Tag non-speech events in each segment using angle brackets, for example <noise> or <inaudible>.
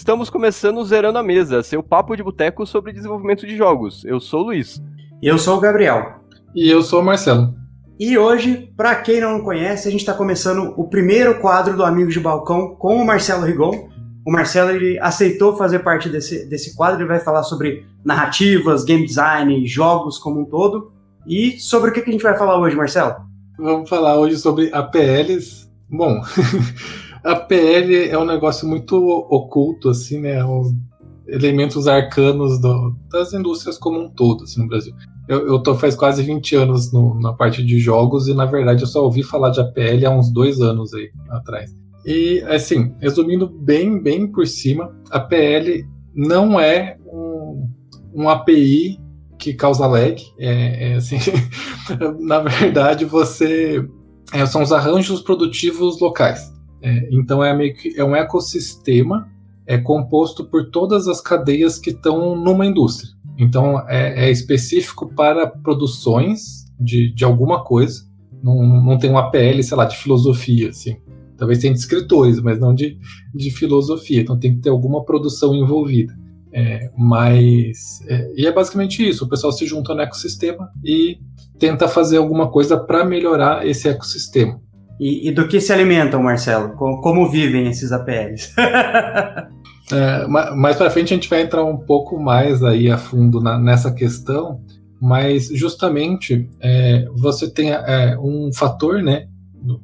Estamos começando Zerando a Mesa, seu papo de boteco sobre desenvolvimento de jogos. Eu sou o Luiz. Eu sou o Gabriel. E eu sou o Marcelo. E hoje, para quem não conhece, a gente está começando o primeiro quadro do Amigos de Balcão com o Marcelo Rigon. O Marcelo ele aceitou fazer parte desse, desse quadro, ele vai falar sobre narrativas, game design, jogos como um todo. E sobre o que, que a gente vai falar hoje, Marcelo? Vamos falar hoje sobre APLs. Bom, <laughs> APL é um negócio muito oculto, assim, né? Um, elementos arcanos do, das indústrias como um todo, assim, no Brasil. Eu, eu tô faz quase 20 anos no, na parte de jogos e, na verdade, eu só ouvi falar de APL há uns dois anos aí atrás. E, assim, resumindo bem, bem por cima, APL não é um, um API que causa lag. É, é assim, <laughs> na verdade, você é, são os arranjos produtivos locais. É, então é meio que é um ecossistema é composto por todas as cadeias que estão numa indústria. Então é, é, específico para produções de, de alguma coisa. Não, não tem um APL, sei lá, de filosofia, assim. Talvez tenha de escritores, mas não de, de filosofia. Então tem que ter alguma produção envolvida. É, mas. É, e é basicamente isso: o pessoal se junta no ecossistema e tenta fazer alguma coisa para melhorar esse ecossistema. E, e, do que se alimentam, Marcelo? Como, como vivem esses APLs? <laughs> é, mais para frente a gente vai entrar um pouco mais aí a fundo na, nessa questão, mas justamente é, você tem é, um fator, né,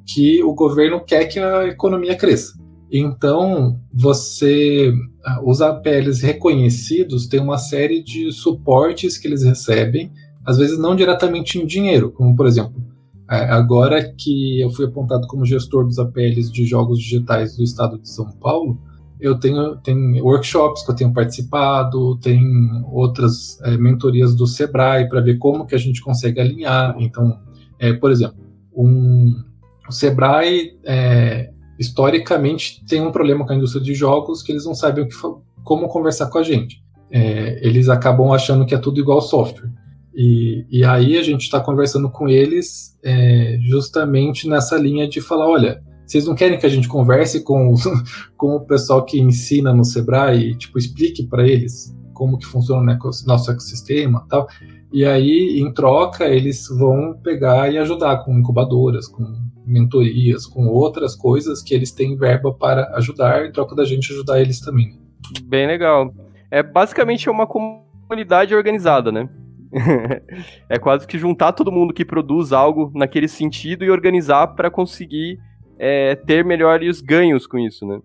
que o governo quer que a economia cresça. Então, você, os APLs reconhecidos têm uma série de suportes que eles recebem, às vezes não diretamente em dinheiro, como por exemplo, agora que eu fui apontado como gestor dos APLs de jogos digitais do estado de São Paulo, eu tenho, workshops que eu tenho participado, tem outras é, mentorias do Sebrae para ver como que a gente consegue alinhar. Então, é, por exemplo, um, o Sebrae é, historicamente tem um problema com a indústria de jogos que eles não sabem que, como conversar com a gente. É, eles acabam achando que é tudo igual software. E, e aí a gente está conversando com eles é, justamente nessa linha de falar, olha, vocês não querem que a gente converse com, <laughs> com o pessoal que ensina no Sebrae e tipo, explique para eles como que funciona o nosso ecossistema tal. E aí, em troca, eles vão pegar e ajudar com incubadoras, com mentorias, com outras coisas que eles têm verba para ajudar, em troca da gente ajudar eles também. Bem legal. É basicamente uma comunidade organizada, né? <laughs> é quase que juntar todo mundo que produz algo naquele sentido e organizar para conseguir é, ter melhores ganhos com isso, né?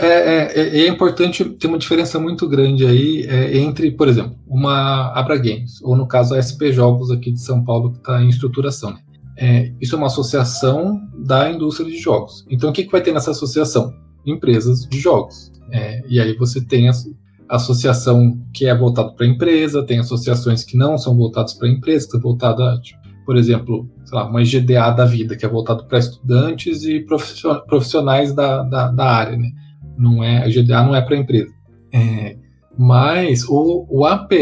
É, é, é, é, importante ter uma diferença muito grande aí é, entre, por exemplo, uma Abra Games, ou no caso a SP Jogos aqui de São Paulo, que está em estruturação. Né? É, isso é uma associação da indústria de jogos. Então, o que, que vai ter nessa associação? Empresas de jogos. É, e aí você tem a associação que é voltada para a empresa, tem associações que não são voltadas para a empresa, que são voltadas, tipo, por exemplo, lá, uma GDA da vida, que é voltado para estudantes e profissionais da, da, da, área. Né? Não é, a GDA não é para a empresa. É, mas o, o APL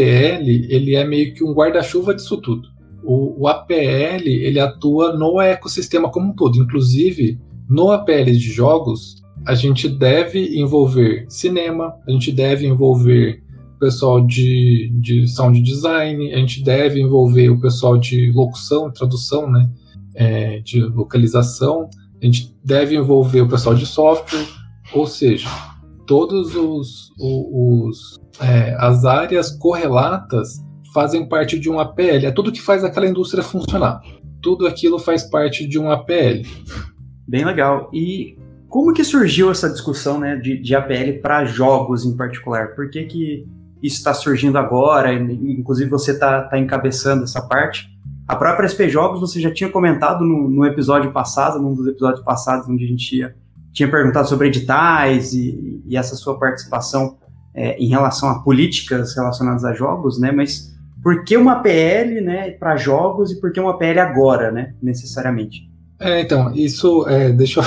ele é meio que um guarda-chuva disso tudo o, o APL ele atua no ecossistema como um todo. Inclusive, no APL de jogos, a gente deve envolver cinema, a gente deve envolver o pessoal de, de sound design, a gente deve envolver o pessoal de locução, tradução, né, é, de localização, a gente deve envolver o pessoal de software, ou seja, todos os, os, os é, as áreas correlatas fazem parte de um APL. É tudo que faz aquela indústria funcionar. Tudo aquilo faz parte de um APL. Bem legal. E como que surgiu essa discussão né, de, de APL para jogos em particular? Por que, que isso está surgindo agora? Inclusive você está tá encabeçando essa parte. A própria SP Jogos você já tinha comentado no, no, episódio passado, num dos episódios passados, onde a gente tinha, tinha perguntado sobre editais e, e essa sua participação é, em relação a políticas relacionadas a jogos, né? Mas por que uma PL né, para jogos e por que uma PL agora, né, necessariamente? É, então, isso, é, <laughs> deixa eu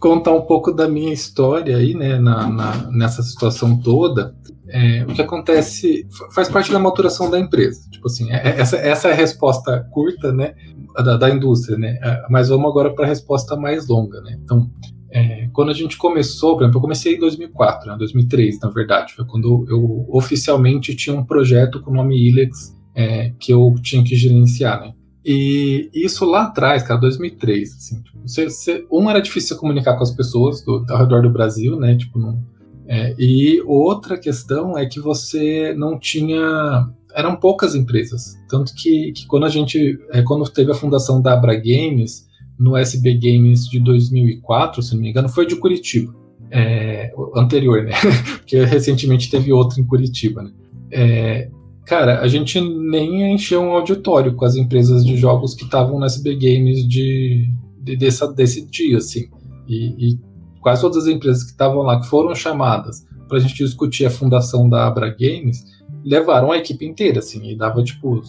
contar um pouco da minha história aí, né, na, na nessa situação toda. É, o que acontece faz parte da maturação da empresa. Tipo assim, é, essa, essa é a resposta curta, né, da, da indústria, né, é, mas vamos agora para a resposta mais longa, né. Então, é, quando a gente começou, por exemplo, eu comecei em 2004, né, 2003, na verdade, foi quando eu oficialmente tinha um projeto com o nome Ilex é, que eu tinha que gerenciar, né? E isso lá atrás, cara, 2003, assim, tipo, você, você, um era difícil comunicar com as pessoas do, ao redor do Brasil, né? Tipo, não, é, e outra questão é que você não tinha, eram poucas empresas, tanto que, que quando a gente, é, quando teve a fundação da Abra Games no SB Games de 2004, se não me engano, foi de Curitiba, é, anterior, né? <laughs> Porque recentemente teve outro em Curitiba, né? É, cara, a gente nem encheu um auditório com as empresas de jogos que estavam no SB Games de, de dessa, desse dia, assim. E, e, quase todas as empresas que estavam lá, que foram chamadas para a gente discutir a fundação da Abra Games, levaram a equipe inteira, assim, e dava, tipo,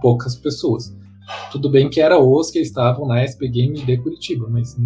poucas pessoas. Tudo bem que era os que estavam na SB Games de Curitiba, mas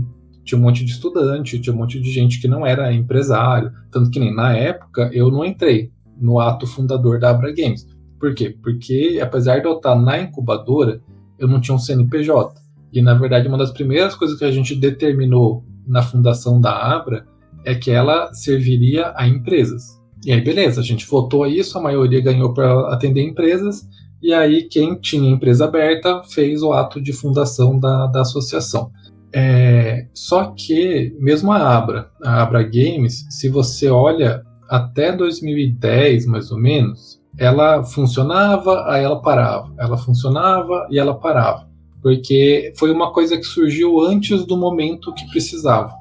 tinha um monte de estudante, tinha um monte de gente que não era empresário, tanto que nem na época eu não entrei no ato fundador da Abra Games. Por quê? Porque apesar de eu estar na incubadora, eu não tinha um CNPJ. E na verdade, uma das primeiras coisas que a gente determinou na fundação da Abra é que ela serviria a empresas. E aí, beleza, a gente votou isso, a maioria ganhou para atender empresas, e aí quem tinha empresa aberta fez o ato de fundação da, da associação. É, só que, mesmo a Abra, a Abra Games, se você olha até 2010, mais ou menos, ela funcionava, aí ela parava. Ela funcionava e ela parava. Porque foi uma coisa que surgiu antes do momento que precisava.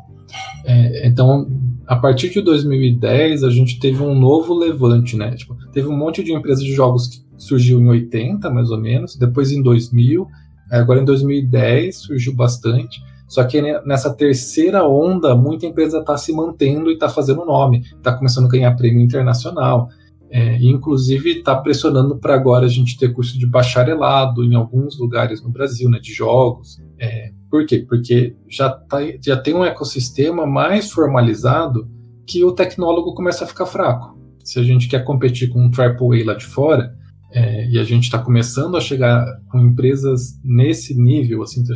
É, então, a partir de 2010, a gente teve um novo levante, né? Tipo, teve um monte de empresas de jogos que surgiu em 80, mais ou menos, depois em 2000, agora em 2010 surgiu bastante. Só que nessa terceira onda, muita empresa está se mantendo e está fazendo nome, está começando a ganhar prêmio internacional. É, inclusive está pressionando para agora a gente ter curso de bacharelado em alguns lugares no Brasil, né, de jogos. É, por quê? Porque já, tá, já tem um ecossistema mais formalizado que o tecnólogo começa a ficar fraco. Se a gente quer competir com um AAA lá de fora, é, e a gente está começando a chegar com empresas nesse nível, assim, tá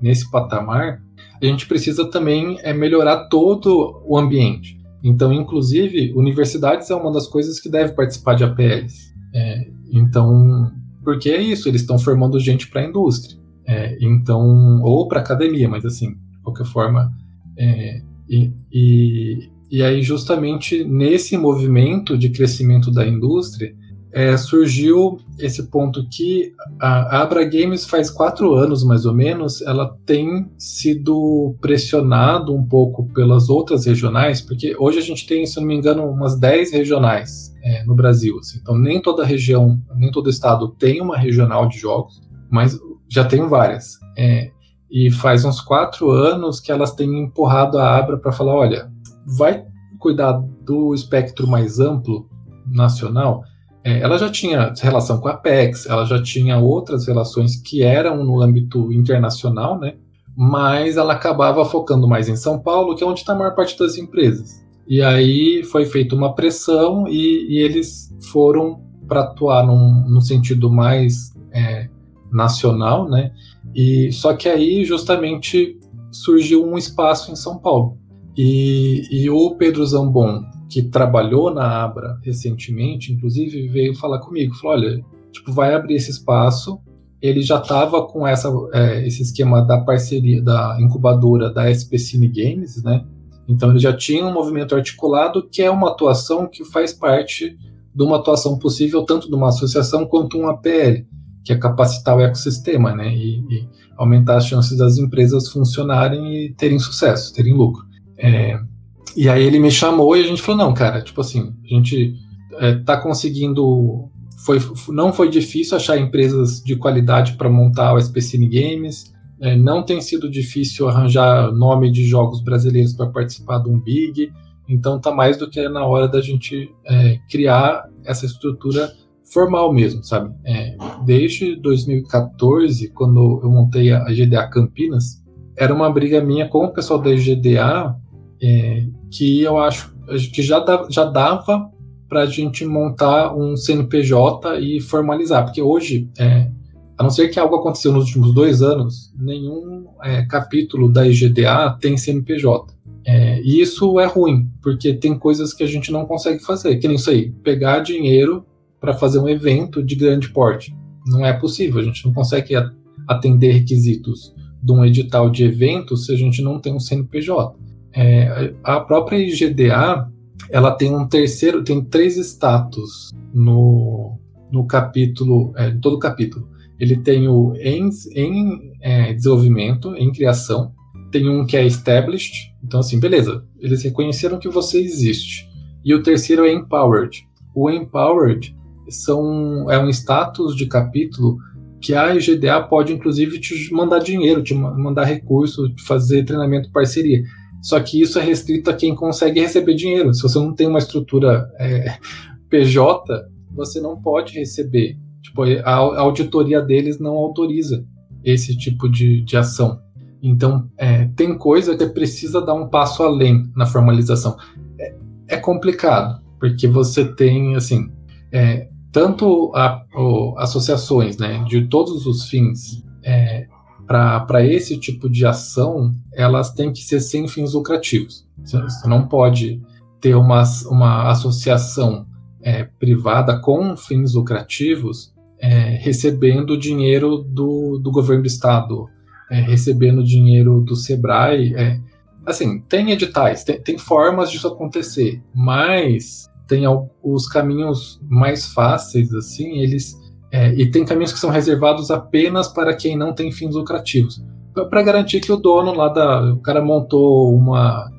nesse patamar, a gente precisa também é, melhorar todo o ambiente. Então, inclusive, universidades é uma das coisas que deve participar de APLs. É, então, porque é isso, eles estão formando gente para a indústria. É, então, ou para academia, mas assim, de qualquer forma. É, e, e, e aí, justamente nesse movimento de crescimento da indústria, é, surgiu esse ponto que a Abra Games faz quatro anos mais ou menos, ela tem sido pressionado um pouco pelas outras regionais, porque hoje a gente tem, se não me engano, umas 10 regionais é, no Brasil. Assim, então nem toda região, nem todo estado tem uma regional de jogos, mas já tem várias. É, e faz uns quatro anos que elas têm empurrado a Abra para falar, olha, vai cuidar do espectro mais amplo nacional é, ela já tinha relação com a Apex, ela já tinha outras relações que eram no âmbito internacional, né? Mas ela acabava focando mais em São Paulo, que é onde está a maior parte das empresas. E aí foi feita uma pressão e, e eles foram para atuar num, num, sentido mais é, nacional, né? E só que aí justamente surgiu um espaço em São Paulo. E, e o Pedro Zambon que trabalhou na Abra recentemente, inclusive, veio falar comigo, falou, olha, tipo, vai abrir esse espaço, ele já estava com essa, é, esse esquema da parceria, da incubadora da SP Cine Games, né, então ele já tinha um movimento articulado que é uma atuação que faz parte de uma atuação possível tanto de uma associação quanto um APL, que é capacitar o ecossistema, né, e, e aumentar as chances das empresas funcionarem e terem sucesso, terem lucro. É, e aí ele me chamou e a gente falou, não, cara, tipo assim, a gente é, tá conseguindo. Foi, não foi difícil achar empresas de qualidade para montar o SPCine Games. É, não tem sido difícil arranjar nome de jogos brasileiros para participar de um Big. Então tá mais do que na hora da gente é, criar essa estrutura formal mesmo, sabe? É, desde 2014, quando eu montei a GDA Campinas, era uma briga minha com o pessoal da GDA é, que eu acho que já, dava, já dava para a gente montar um CNPJ e formalizar, porque hoje, é, a não ser que algo aconteceu nos últimos dois anos, nenhum é, capítulo da IGDA tem CNPJ. É, e isso é ruim, porque tem coisas que a gente não consegue fazer, que nem isso aí, pegar dinheiro para fazer um evento de grande porte. Não é possível, a gente não consegue atender requisitos de um edital de eventos se a gente não tem um CNPJ. É, a própria IGDA ela tem um terceiro, tem três status no, no capítulo, é, todo capítulo. Ele tem o em, em é, desenvolvimento, em criação, tem um que é established, então assim, beleza, eles reconheceram que você existe. E o terceiro é empowered. O empowered são, é um status de capítulo que a IGDA pode inclusive te mandar dinheiro, te mandar recurso, fazer treinamento parceria. Só que isso é restrito a quem consegue receber dinheiro. Se você não tem uma estrutura é, <laughs> PJ, você não pode receber. Tipo, a, auditoria deles não autoriza esse tipo de, de ação. Então, é, tem coisa que precisa dar um passo além na formalização. É, é complicado, porque você tem, assim, é, tanto a, o, associações né, de todos os fins é, para esse tipo de ação, elas têm que ser sem fins lucrativos. Você não pode ter uma, uma associação é, privada com fins lucrativos é, recebendo dinheiro do, do governo do estado, é, recebendo dinheiro do Sebrae. É, assim, tem editais, tem, tem formas disso acontecer, mas tem os caminhos mais fáceis, assim, eles é, e tem caminhos que são reservados apenas para quem não tem fins lucrativos, para garantir que o dono lá da, o cara montou uma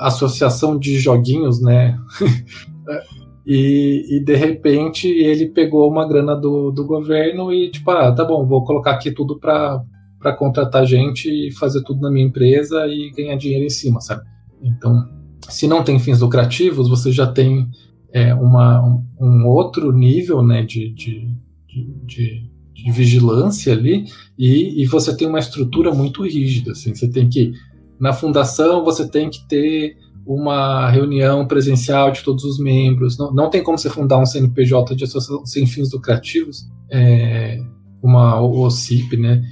associação de joguinhos, né? <laughs> e, e, de repente ele pegou uma grana do, do governo e tipo, ah, tá bom, vou colocar aqui tudo para contratar gente e fazer tudo na minha empresa e ganhar dinheiro em cima, sabe? Então, se não tem fins lucrativos, você já tem é, uma, um, um, outro nível né, de, de, de, de vigilância ali e, e, você tem uma estrutura muito rígida. Assim, você tem que, na fundação, você tem que ter uma reunião presencial de todos os membros. Não, não tem como você fundar um CNPJ de associação sem fins lucrativos, é, uma OCIP, né?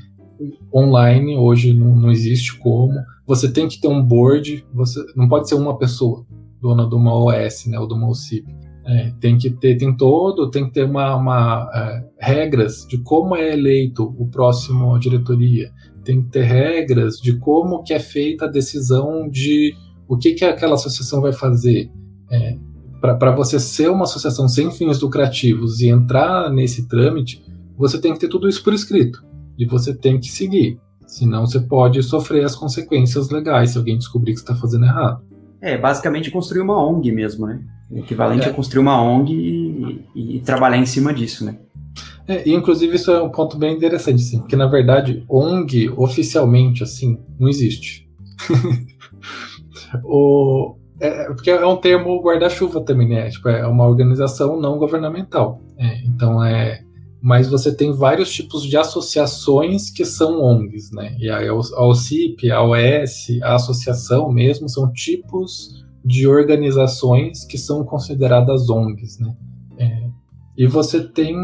online hoje não, não, existe como. Você tem que ter um board, você não pode ser uma pessoa dona de uma OS, né, ou de uma OCIP. É, tem que ter, tem todo, tem que ter uma, uma é, regras de como é eleito o próximo diretoria. Tem que ter regras de como que é feita a decisão de o que que aquela associação vai fazer. É, Para você ser uma associação sem fins lucrativos e entrar nesse trâmite, você tem que ter tudo isso por escrito e você tem que seguir. Senão você pode sofrer as consequências legais se alguém descobrir que está fazendo errado. É, basicamente construir uma ONG mesmo, né? equivalente é. a construir uma ONG e, e, trabalhar em cima disso, né? É, e inclusive isso é um ponto bem interessante, assim, porque na verdade ONG oficialmente assim não existe. <laughs> o, é, porque é um termo guarda-chuva também, né? Tipo, é uma organização não governamental. É, então é mas você tem vários tipos de associações que são ONGs, né? E a OCIP, a OS, a associação mesmo, são tipos de organizações que são consideradas ONGs, né? É, e você tem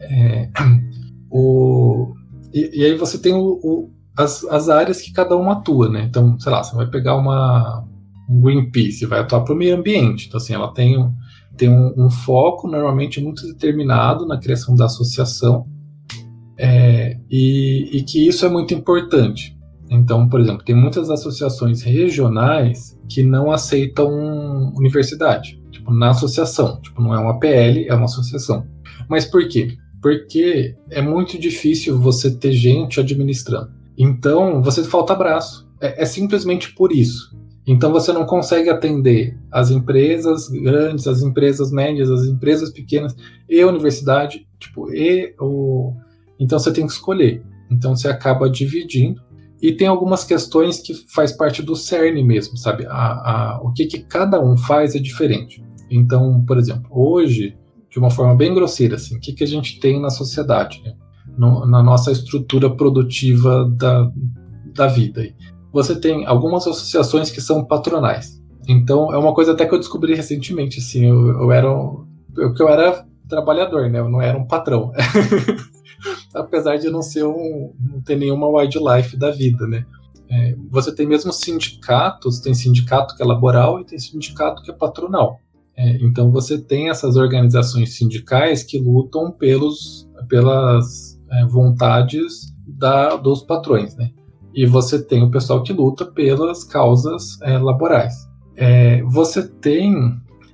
é, <clears throat> o e, e, aí você tem o, o, as, as áreas que cada uma atua, né? Então, sei lá, você vai pegar uma um Greenpeace, vai atuar para o meio ambiente, então assim, ela tem um, tem um, um, foco normalmente muito determinado na criação da associação é, e, e, que isso é muito importante. Então, por exemplo, tem muitas associações regionais que não aceitam universidade, tipo, na associação. Tipo, não é uma PL, é uma associação. Mas por quê? Porque é muito difícil você ter gente administrando. Então, você falta braço. É, é simplesmente por isso. Então você não consegue atender as empresas grandes, as empresas médias, as empresas pequenas e a universidade, tipo, e o então você tem que escolher. Então você acaba dividindo e tem algumas questões que faz parte do CERN mesmo, sabe? A, a, o que, que cada um faz é diferente. Então, por exemplo, hoje, de uma forma bem grosseira, assim, o que, que a gente tem na sociedade, né? no, na nossa estrutura produtiva da, da vida você tem algumas associações que são patronais. Então, é uma coisa até que eu descobri recentemente, assim, eu, eu era eu, eu era trabalhador, né? Eu não era um patrão. <laughs> Apesar de não ser um não ter nenhuma wildlife da vida, né? É, você tem mesmo sindicatos, tem sindicato que é laboral e tem sindicato que é patronal. É, então você tem essas organizações sindicais que lutam pelos, pelas é, vontades da, dos patrões, né? E você tem o pessoal que luta pelas causas é, laborais. É, você tem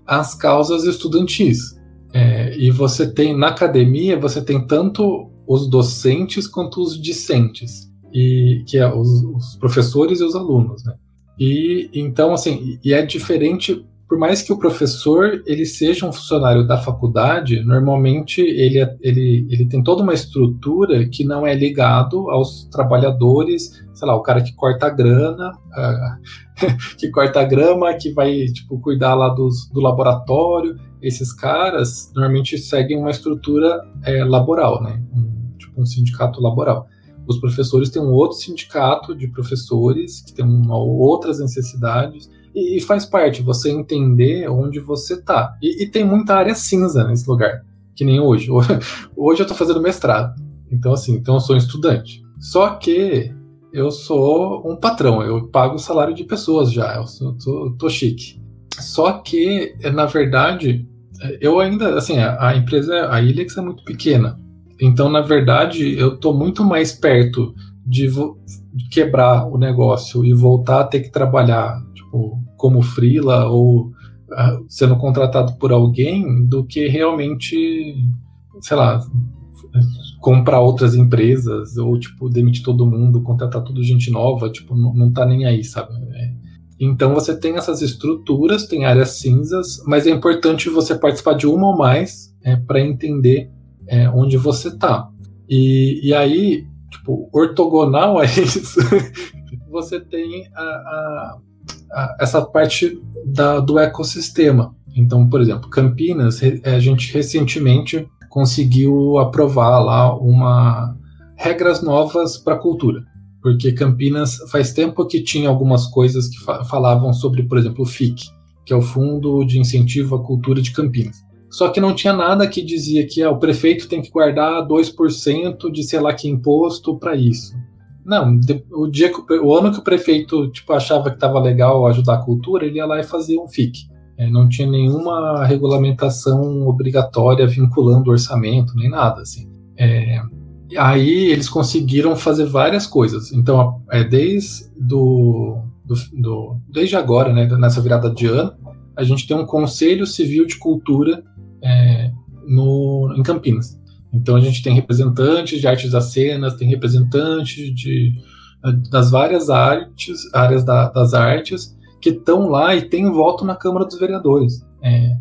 as causas estudantis. É, e você tem, na academia, você tem tanto os docentes quanto os discentes, e, que é os, os professores e os alunos, né? E então, assim, e é diferente por mais que o professor ele seja um funcionário da faculdade, normalmente ele, é, ele, ele tem toda uma estrutura que não é ligado aos trabalhadores, sei lá, o cara que corta a grana, uh, <laughs> que corta a grama, que vai tipo cuidar lá dos, do laboratório. Esses caras normalmente seguem uma estrutura é, laboral, né? Um, tipo um sindicato laboral. Os professores têm um outro sindicato de professores que tem uma, outras necessidades e, faz parte você entender onde você tá. E, e, tem muita área cinza nesse lugar, que nem hoje. <laughs> Hoje eu tô fazendo mestrado. Então, assim, então eu sou um estudante. Só que eu sou um patrão, eu pago o salário de pessoas já, eu sou, tô, tô chique. Só que, na verdade, eu ainda, assim, a, a empresa, a Ilix é muito pequena. Então, na verdade, eu tô muito mais perto de quebrar o negócio e voltar a ter que trabalhar tipo, como freela ou uh, sendo contratado por alguém do que realmente, sei lá, comprar outras empresas ou tipo demitir todo mundo, contratar tudo gente nova, tipo não, não tá nem aí, sabe? É. Então você tem essas estruturas, tem áreas cinzas, mas é importante você participar de uma ou mais é, para entender é, onde você tá. E, e aí, tipo, ortogonal <laughs> a isso, você tem a, a essa parte da, do ecossistema. Então, por exemplo, Campinas, a gente recentemente conseguiu aprovar lá uma regras novas para a cultura, porque Campinas faz tempo que tinha algumas coisas que fa falavam sobre, por exemplo, o FIC, que é o Fundo de Incentivo à Cultura de Campinas. Só que não tinha nada que dizia que ah, o prefeito tem que guardar 2% de sei lá que imposto para isso. Não, o dia que o, o ano que o prefeito tipo achava que estava legal ajudar a cultura, ele ia lá e fazia um FIC. É, não tinha nenhuma regulamentação obrigatória vinculando o orçamento nem nada assim. É, aí eles conseguiram fazer várias coisas. Então, é desde do, do, do, desde agora, né, nessa virada de ano, a gente tem um Conselho Civil de Cultura é, no, em Campinas. Então a gente tem representantes de artes das tem representantes de, das várias artes, áreas da, das artes que estão lá e têm voto na Câmara dos Vereadores. É,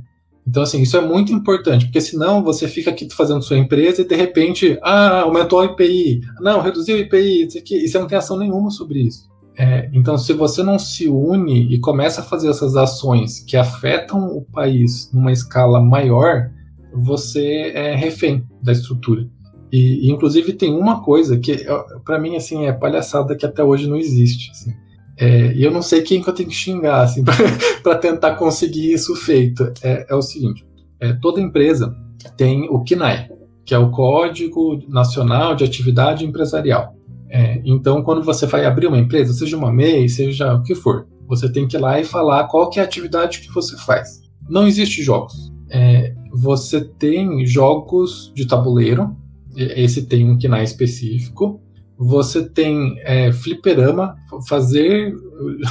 então, assim, isso é muito importante, porque senão você fica aqui fazendo sua empresa e de repente, ah, aumentou a IPI, não, reduziu a IPI, isso aqui, e você não tem ação nenhuma sobre isso. É, então, se você não se une e começa a fazer essas ações que afetam o país numa escala maior, você é refém da estrutura. E, e inclusive tem uma coisa que para mim assim é palhaçada que até hoje não existe. Assim. É, e eu não sei quem que eu tenho que xingar assim, <laughs> para tentar conseguir isso feito. É, é o seguinte: é, toda empresa tem o CNAE, que é o Código Nacional de Atividade Empresarial. É, então, quando você vai abrir uma empresa, seja uma MEI, seja o que for, você tem que ir lá e falar qual que é a atividade que você faz. Não existe jogos. É, você tem jogos de tabuleiro, esse tem um KNAI específico. Você tem é, fliperama, fazer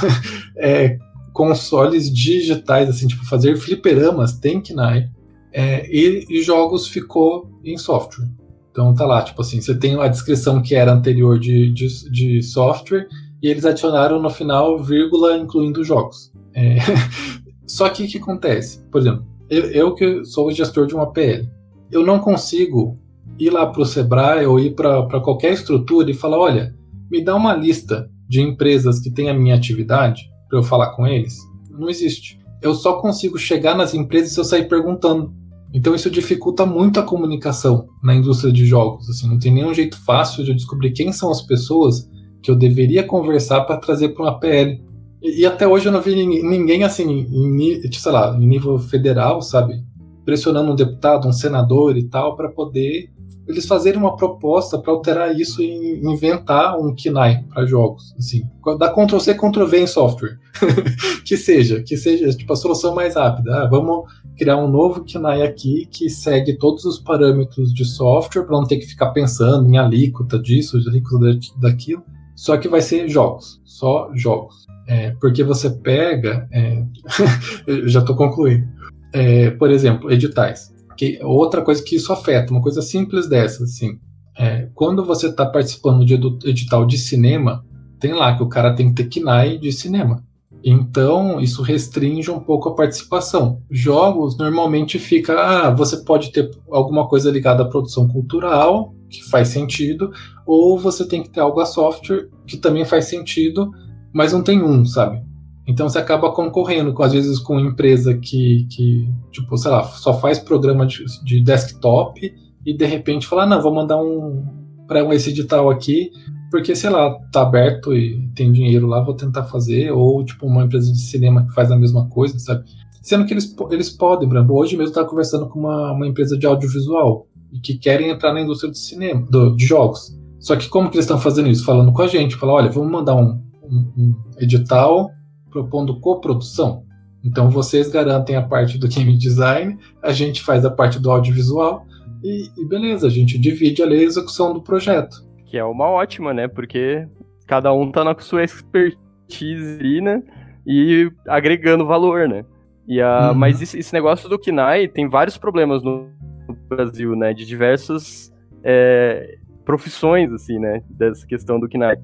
<laughs> é, consoles digitais, assim, tipo, fazer fliperamas tem KNAI. É, e, e, jogos ficou em software. Então tá lá, tipo assim, você tem a descrição que era anterior de, de, de software e eles adicionaram no final vírgula incluindo jogos. É, <laughs> só que o que acontece? Por exemplo, eu, eu que sou o gestor de uma PL, eu não consigo ir lá para o Sebrae ou ir para qualquer estrutura e falar: olha, me dá uma lista de empresas que têm a minha atividade para eu falar com eles. Não existe. Eu só consigo chegar nas empresas se eu sair perguntando. Então isso dificulta muito a comunicação na indústria de jogos. Assim, não tem nenhum jeito fácil de eu descobrir quem são as pessoas que eu deveria conversar para trazer para uma PL. E, até hoje eu não vi ninguém assim, em, sei lá, em nível federal, sabe? Pressionando um deputado, um senador e tal, para poder eles fazerem uma proposta para alterar isso e inventar um KNAI para jogos, assim, dá Ctrl C, Ctrl V em software, <laughs> que seja, que seja tipo a solução mais rápida. Ah, vamos criar um novo KNAI aqui que segue todos os parâmetros de software para não ter que ficar pensando em alíquota disso, alíquota daquilo. Só que vai ser jogos, só jogos. É, porque você pega, é, <laughs> já estou concluindo. É, por exemplo, editais. Que, outra coisa que isso afeta, uma coisa simples dessa, assim. É, quando você está participando de edital de cinema, tem lá que o cara tem que ter KNAI de cinema. Então, isso restringe um pouco a participação. Jogos normalmente fica, ah, você pode ter alguma coisa ligada à produção cultural, que faz sentido, ou você tem que ter algo a software, que também faz sentido, mas não tem um, sabe? Então você acaba concorrendo, com, às vezes, com empresa que, que, tipo, sei lá, só faz programa de, de desktop e de repente fala, ah, não, vou mandar um para esse edital aqui, porque, sei lá, tá aberto e tem dinheiro lá, vou tentar fazer, ou tipo uma empresa de cinema que faz a mesma coisa, sabe? Sendo que eles, eles podem, Bruno. Hoje mesmo eu estava conversando com uma, uma empresa de audiovisual e que querem entrar na indústria de cinema, do, de jogos. Só que como que eles estão fazendo isso? Falando com a gente, falar, olha, vamos mandar um, um, um edital propondo coprodução. Então vocês garantem a parte do game design, a gente faz a parte do audiovisual e, e beleza, a gente divide ali a execução do projeto. Que é uma ótima, né? Porque cada um tá na sua expertise ali, né? E agregando valor, né? E a, uhum. Mas esse, esse, negócio do KNAI tem vários problemas no, Brasil, né? De diversas é, profissões, assim, né? Dessa questão do KNAI.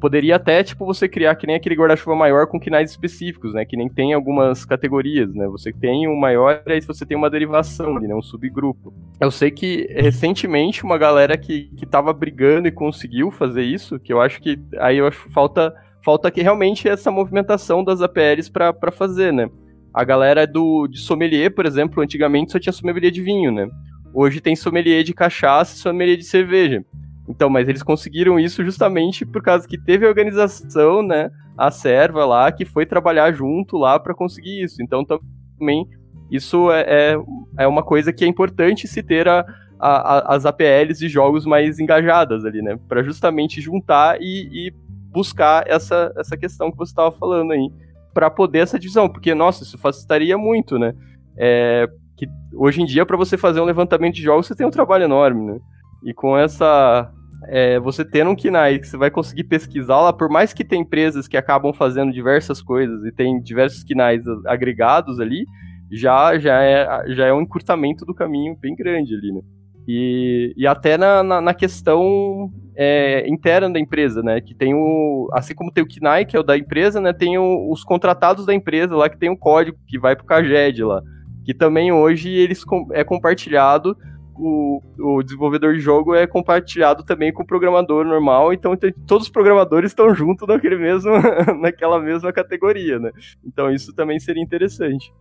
Poderia até, tipo, você criar que nem aquele guarda-chuva maior com quinais específicos, né? Que nem tem algumas categorias, né? Você tem um maior e aí você tem uma derivação ali, né? Um subgrupo. Eu sei que recentemente uma galera que, que tava brigando e conseguiu fazer isso, que eu acho que aí eu acho falta falta que realmente essa movimentação das APLs para fazer, né? A galera do de sommelier, por exemplo, antigamente só tinha sommelier de vinho, né? Hoje tem sommelier de cachaça e sommelier de cerveja. Então, mas eles conseguiram isso justamente por causa que teve a organização, né, a serva lá, que foi trabalhar junto lá para conseguir isso. Então, também, isso é, é, é, uma coisa que é importante se ter a, a, as APLs de jogos mais engajadas ali, né, para justamente juntar e, e, buscar essa, essa questão que você estava falando aí, para poder essa divisão, porque, nossa, isso facilitaria muito, né, é, que hoje em dia, para você fazer um levantamento de jogos, você tem um trabalho enorme, né, e com essa. É, você tendo um KNAI que você vai conseguir pesquisar lá, por mais que tem empresas que acabam fazendo diversas coisas e tem diversos KNAIs agregados ali, já, já, é, já é um encurtamento do caminho bem grande ali, né? E, e até na, na, na questão é, interna da empresa, né? Que tem o. Assim como tem o KNAI, que é o da empresa, né? Tem o, os contratados da empresa lá que tem o código que vai pro CAGED lá. Que também hoje eles com, é compartilhado o, o desenvolvedor de jogo é compartilhado também com o programador normal, então todos os programadores estão juntos naquele mesmo, <laughs> naquela mesma categoria, né? Então isso também seria interessante.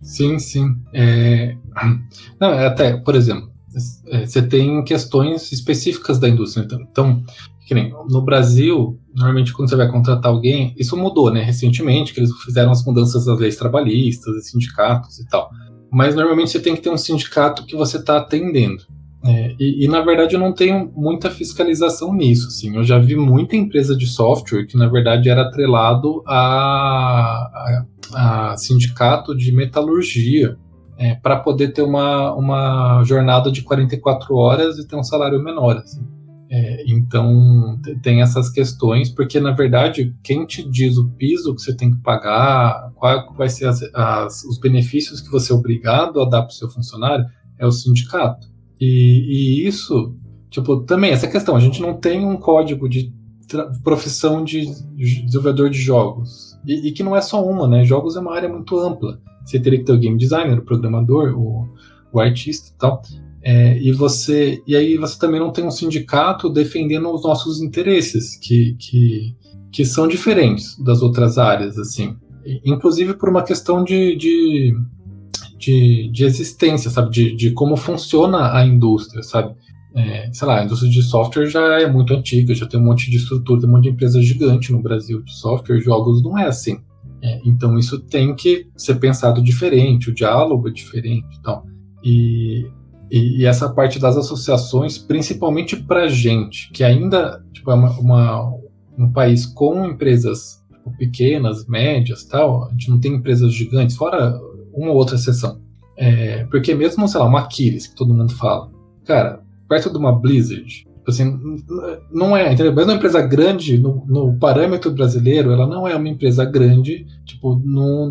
Sim, sim. É... <clears throat> Não, é até, por exemplo, é, você tem questões específicas da indústria. Então, então nem, no Brasil, normalmente quando você vai contratar alguém, isso mudou, né? Recentemente, que eles fizeram as mudanças das leis trabalhistas, sindicatos e tal mas normalmente você tem que ter um sindicato que você está atendendo. É, e, e, na verdade eu não tenho muita fiscalização nisso. Assim. Eu já vi muita empresa de software que na verdade era atrelado a, a, a sindicato de metalurgia é, para poder ter uma, uma jornada de 44 horas e ter um salário menor. Assim. É, então tem essas questões, porque na verdade quem te diz o piso que você tem que pagar, qual vai ser as, as, os benefícios que você é obrigado a dar para o seu funcionário é o sindicato. E, e, isso, tipo, também essa questão, a gente não tem um código de profissão de desenvolvedor de jogos. E, e, que não é só uma, né? Jogos é uma área muito ampla. Você teria que ter o game designer, o programador, o, o artista e tal. É, e você e aí você também não tem um sindicato defendendo os nossos interesses que, que, que são diferentes das outras áreas assim inclusive por uma questão de, de, de, de existência sabe? De, de como funciona a indústria sabe? É, sei lá a indústria de software já é muito antiga já tem um monte de estrutura tem um monte de empresa gigante no Brasil de software jogos não é assim. É, então isso tem que ser pensado diferente o diálogo é diferente então e E, e, essa parte das associações, principalmente para gente, que ainda tipo, é uma, uma, um país com empresas tipo, pequenas, médias tal, a gente não tem empresas gigantes, fora uma ou outra exceção. É, porque mesmo, sei lá, uma Aquiles, que todo mundo fala, cara, perto de uma Blizzard, assim, não é, entendeu? Mesmo uma empresa grande, no, no, parâmetro brasileiro, ela não é uma empresa grande, tipo,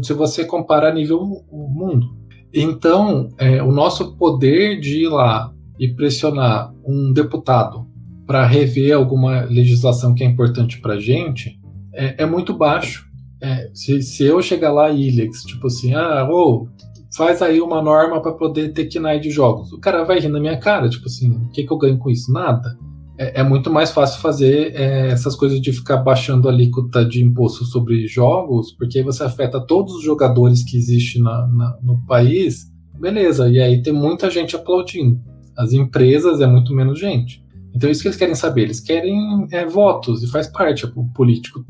se você compara a nível mundo. Então, é, o nosso poder de ir lá e pressionar um deputado para rever alguma legislação que é importante para a gente é, é, muito baixo. É, se, se, eu chegar lá, Ilex, tipo assim, ah, ou faz aí uma norma para poder ter KNAI de jogos, o cara vai rir na minha cara, tipo assim, o que, que eu ganho com isso? Nada. É, é muito mais fácil fazer é, essas coisas de ficar baixando a alíquota de imposto sobre jogos, porque aí você afeta todos os jogadores que existem na, na, no país, beleza, e aí tem muita gente aplaudindo. As empresas é muito menos gente. Então, isso que eles querem saber, eles querem é, votos, e faz parte, o político,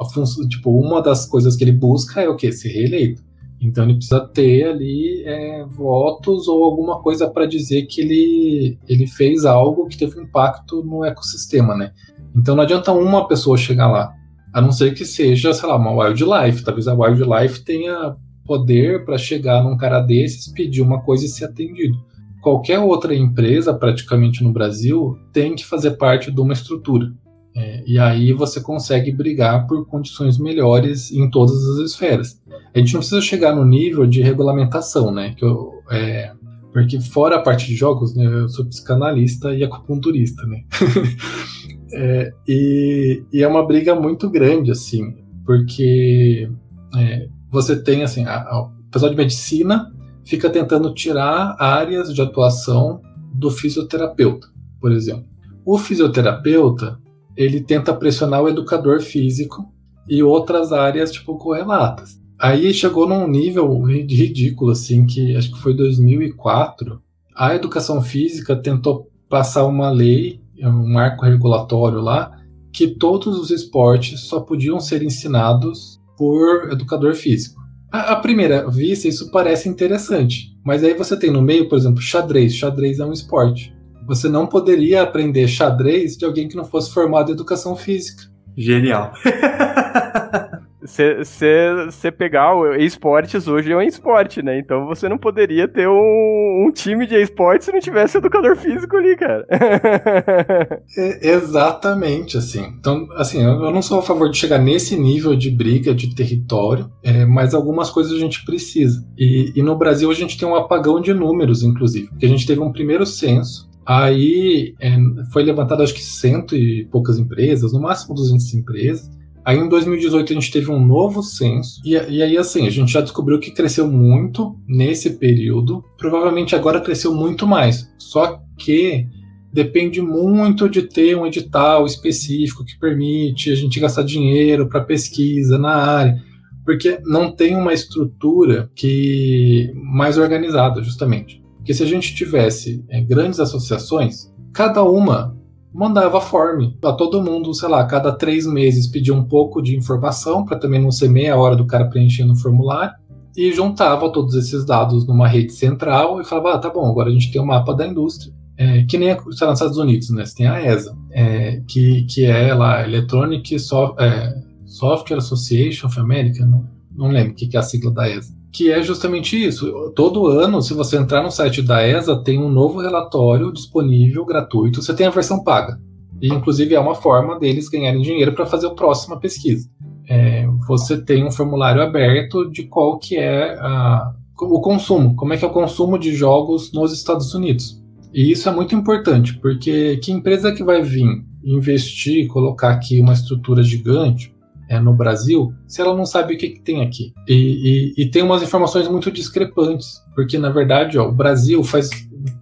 a função, tipo, uma das coisas que ele busca é o quê? Ser reeleito. Então ele precisa ter ali é, votos ou alguma coisa para dizer que ele, ele fez algo que teve impacto no ecossistema, né? Então não adianta uma pessoa chegar lá, a não ser que seja, sei lá, uma wildlife. Talvez a wildlife tenha poder para chegar num cara desses, pedir uma coisa e ser atendido. Qualquer outra empresa, praticamente no Brasil, tem que fazer parte de uma estrutura. É, e aí você consegue brigar por condições melhores em todas as esferas. A gente não precisa chegar no nível de regulamentação, né? Que eu, é, porque fora a parte de jogos, né, eu sou psicanalista e acupunturista, né? <laughs> é, e, e, é uma briga muito grande, assim, porque é, você tem, assim, o pessoal de medicina fica tentando tirar áreas de atuação do fisioterapeuta, por exemplo. O fisioterapeuta ele tenta pressionar o educador físico e outras áreas tipo correlatas. Aí chegou num nível ridículo assim que acho que foi 2004, a educação física tentou passar uma lei, um marco regulatório lá, que todos os esportes só podiam ser ensinados por educador físico. À primeira vista, isso parece interessante, mas aí você tem no meio, por exemplo, xadrez. Xadrez é um esporte. Você não poderia aprender xadrez de alguém que não fosse formado em educação física. Genial. <laughs> Você pegar o esportes hoje é um esporte, né? Então você não poderia ter um, um time de esportes se não tivesse educador físico ali, cara. é, <laughs> exatamente, assim. Então, assim, eu não sou a favor de chegar nesse nível de briga de território, é, mas algumas coisas a gente precisa. E, e no Brasil a gente tem um apagão de números, inclusive, porque a gente teve um primeiro censo Aí é, foi levantado acho que cento e poucas empresas, no máximo 200 empresas. Aí em 2018 a gente teve um novo censo, e, e, aí assim, a gente já descobriu que cresceu muito nesse período, provavelmente agora cresceu muito mais. Só que depende muito de ter um edital específico que permite a gente gastar dinheiro para pesquisa na área, porque não tem uma estrutura que mais organizada, justamente. Porque se a gente tivesse é, grandes associações, cada uma mandava form a todo mundo, sei lá, cada três meses pedia um pouco de informação para também não ser meia hora do cara preenchendo o formulário e juntava todos esses dados numa rede central e falava, ah, tá bom, agora a gente tem o um mapa da indústria. É, que nem lá, nos Estados Unidos, né? Você tem a ESA, é, que, que é lá Electronic so é, Software Association of America, não, não lembro o que, que é a sigla da ESA que é justamente isso. Todo ano, se você entrar no site da ESA, tem um novo relatório disponível, gratuito. Você tem a versão paga. E, inclusive, é uma forma deles ganharem dinheiro para fazer a próxima pesquisa. É, você tem um formulário aberto de qual que é a, o consumo, como é que é o consumo de jogos nos Estados Unidos. E isso é muito importante, porque que empresa que vai vir investir, colocar aqui uma estrutura gigante, é, no Brasil se ela não sabe o que, que tem aqui. E, e, e, tem umas informações muito discrepantes, porque na verdade ó, o Brasil faz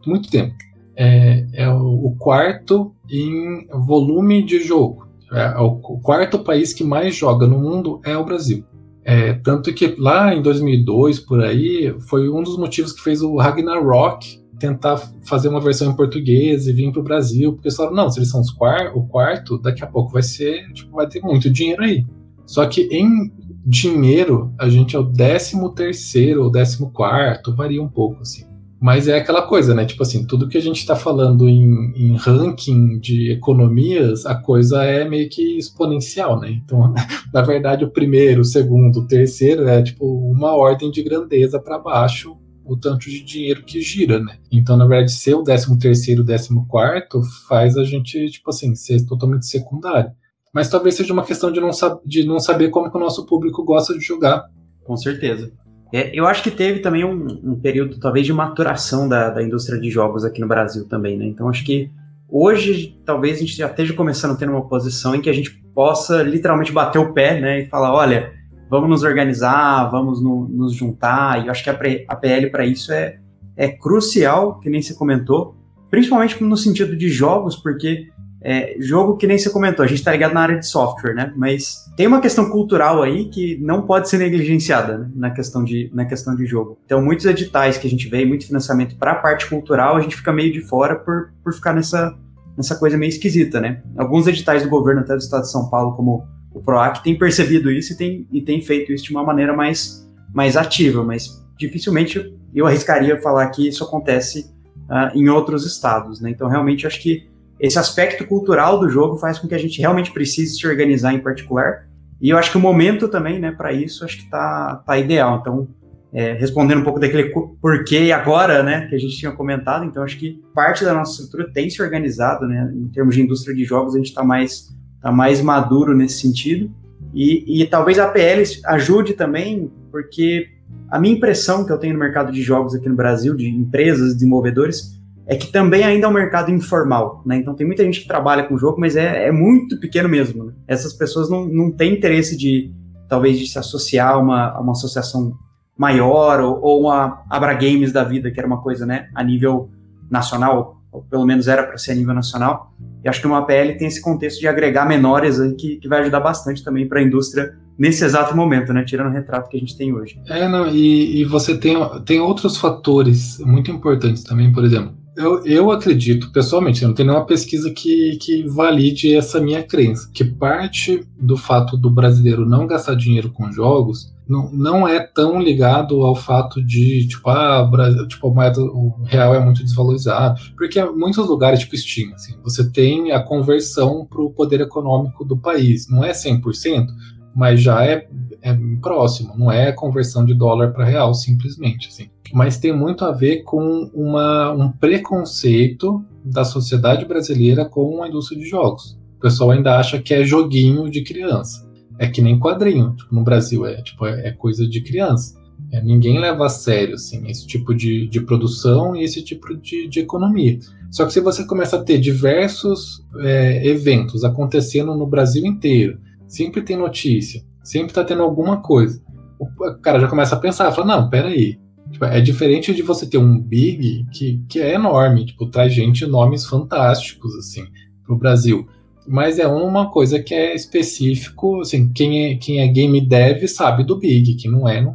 muito tempo é, é o, quarto em volume de jogo. É, é, o quarto país que mais joga no mundo é o Brasil. É, tanto que lá em 2002, por aí, foi um dos motivos que fez o Ragnarok tentar fazer uma versão em português e vir para o Brasil, porque eles falaram, não, se eles são os quar o quarto, daqui a pouco vai ser, tipo, vai ter muito dinheiro aí. Só que em dinheiro, a gente é o décimo terceiro ou décimo quarto, varia um pouco, assim. Mas é aquela coisa, né? Tipo assim, tudo que a gente está falando em, em, ranking de economias, a coisa é meio que exponencial, né? Então, <laughs> na verdade, o primeiro, o segundo, o terceiro é tipo uma ordem de grandeza para baixo o tanto de dinheiro que gira, né? Então, na verdade, ser o décimo terceiro, décimo quarto faz a gente, tipo assim, ser totalmente secundário. Mas talvez seja uma questão de não, de não saber como que o nosso público gosta de jogar. Com certeza. É, eu acho que teve também um, um período, talvez, de maturação da, da, indústria de jogos aqui no Brasil também, né? Então, acho que hoje, talvez a gente já esteja começando a ter uma posição em que a gente possa literalmente bater o pé, né? E falar, olha, vamos nos organizar, vamos no, nos juntar. E eu acho que a, a PL para isso é, é crucial, que nem você comentou, principalmente no sentido de jogos, porque é, jogo que nem você comentou, a gente está ligado na área de software, né? Mas tem uma questão cultural aí que não pode ser negligenciada né? na, questão de, na questão de jogo. Então, muitos editais que a gente vê, muito financiamento para a parte cultural, a gente fica meio de fora por, por ficar nessa, nessa coisa meio esquisita, né? Alguns editais do governo, até do estado de São Paulo, como o PROAC, tem percebido isso e tem, e tem feito isso de uma maneira mais, mais ativa, mas dificilmente eu arriscaria falar que isso acontece uh, em outros estados, né? Então, realmente, acho que esse aspecto cultural do jogo faz com que a gente realmente precise se organizar em particular. E eu acho que o momento também, né, para isso, acho que tá, tá ideal. Então, é, respondendo um pouco daquele porquê agora, né, que a gente tinha comentado, então acho que parte da nossa estrutura tem se organizado, né, em termos de indústria de jogos, a gente está mais, tá mais maduro nesse sentido. E, e talvez a PL ajude também, porque a minha impressão que eu tenho no mercado de jogos aqui no Brasil, de empresas, desenvolvedores, é que também ainda é um mercado informal, né? Então tem muita gente que trabalha com o jogo, mas é, é muito pequeno mesmo. Né? Essas pessoas não, não têm interesse de, talvez, de se associar a uma, a uma associação maior ou, ou uma Abra Games da vida, que era uma coisa, né, a nível nacional, ou pelo menos era para ser a nível nacional. E acho que uma PL tem esse contexto de agregar menores aí que, que vai ajudar bastante também para a indústria nesse exato momento, né? Tirando o retrato que a gente tem hoje. É, não, e, e você tem, tem outros fatores muito importantes também, por exemplo eu, eu acredito, pessoalmente, não tem nenhuma pesquisa que, que valide essa minha crença, que parte do fato do brasileiro não gastar dinheiro com jogos não, é tão ligado ao fato de, tipo, ah, Brasil, tipo, a moeda, o real é muito desvalorizado, porque muitos lugares, tipo Steam, assim, você tem a conversão para o poder econômico do país, não é 100%, mas já é, é próximo, não é conversão de dólar para real, simplesmente, assim. Mas tem muito a ver com uma, um preconceito da sociedade brasileira com a indústria de jogos. O pessoal ainda acha que é joguinho de criança. É que nem quadrinho, tipo, no Brasil é, tipo, é, é coisa de criança. É, ninguém leva a sério assim, esse tipo de, de produção e esse tipo de, de economia. Só que se você começa a ter diversos é, eventos acontecendo no Brasil inteiro, sempre tem notícia, sempre está tendo alguma coisa. O cara já começa a pensar, fala, não, peraí. Tipo, é diferente de você ter um Big que, que é enorme, tipo, traz gente nomes fantásticos, assim, pro Brasil. Mas é uma coisa que é específico, assim, quem é, quem é game dev sabe do Big, que não é, não,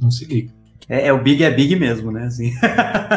não se liga. É, é, o Big é Big mesmo, né? Assim.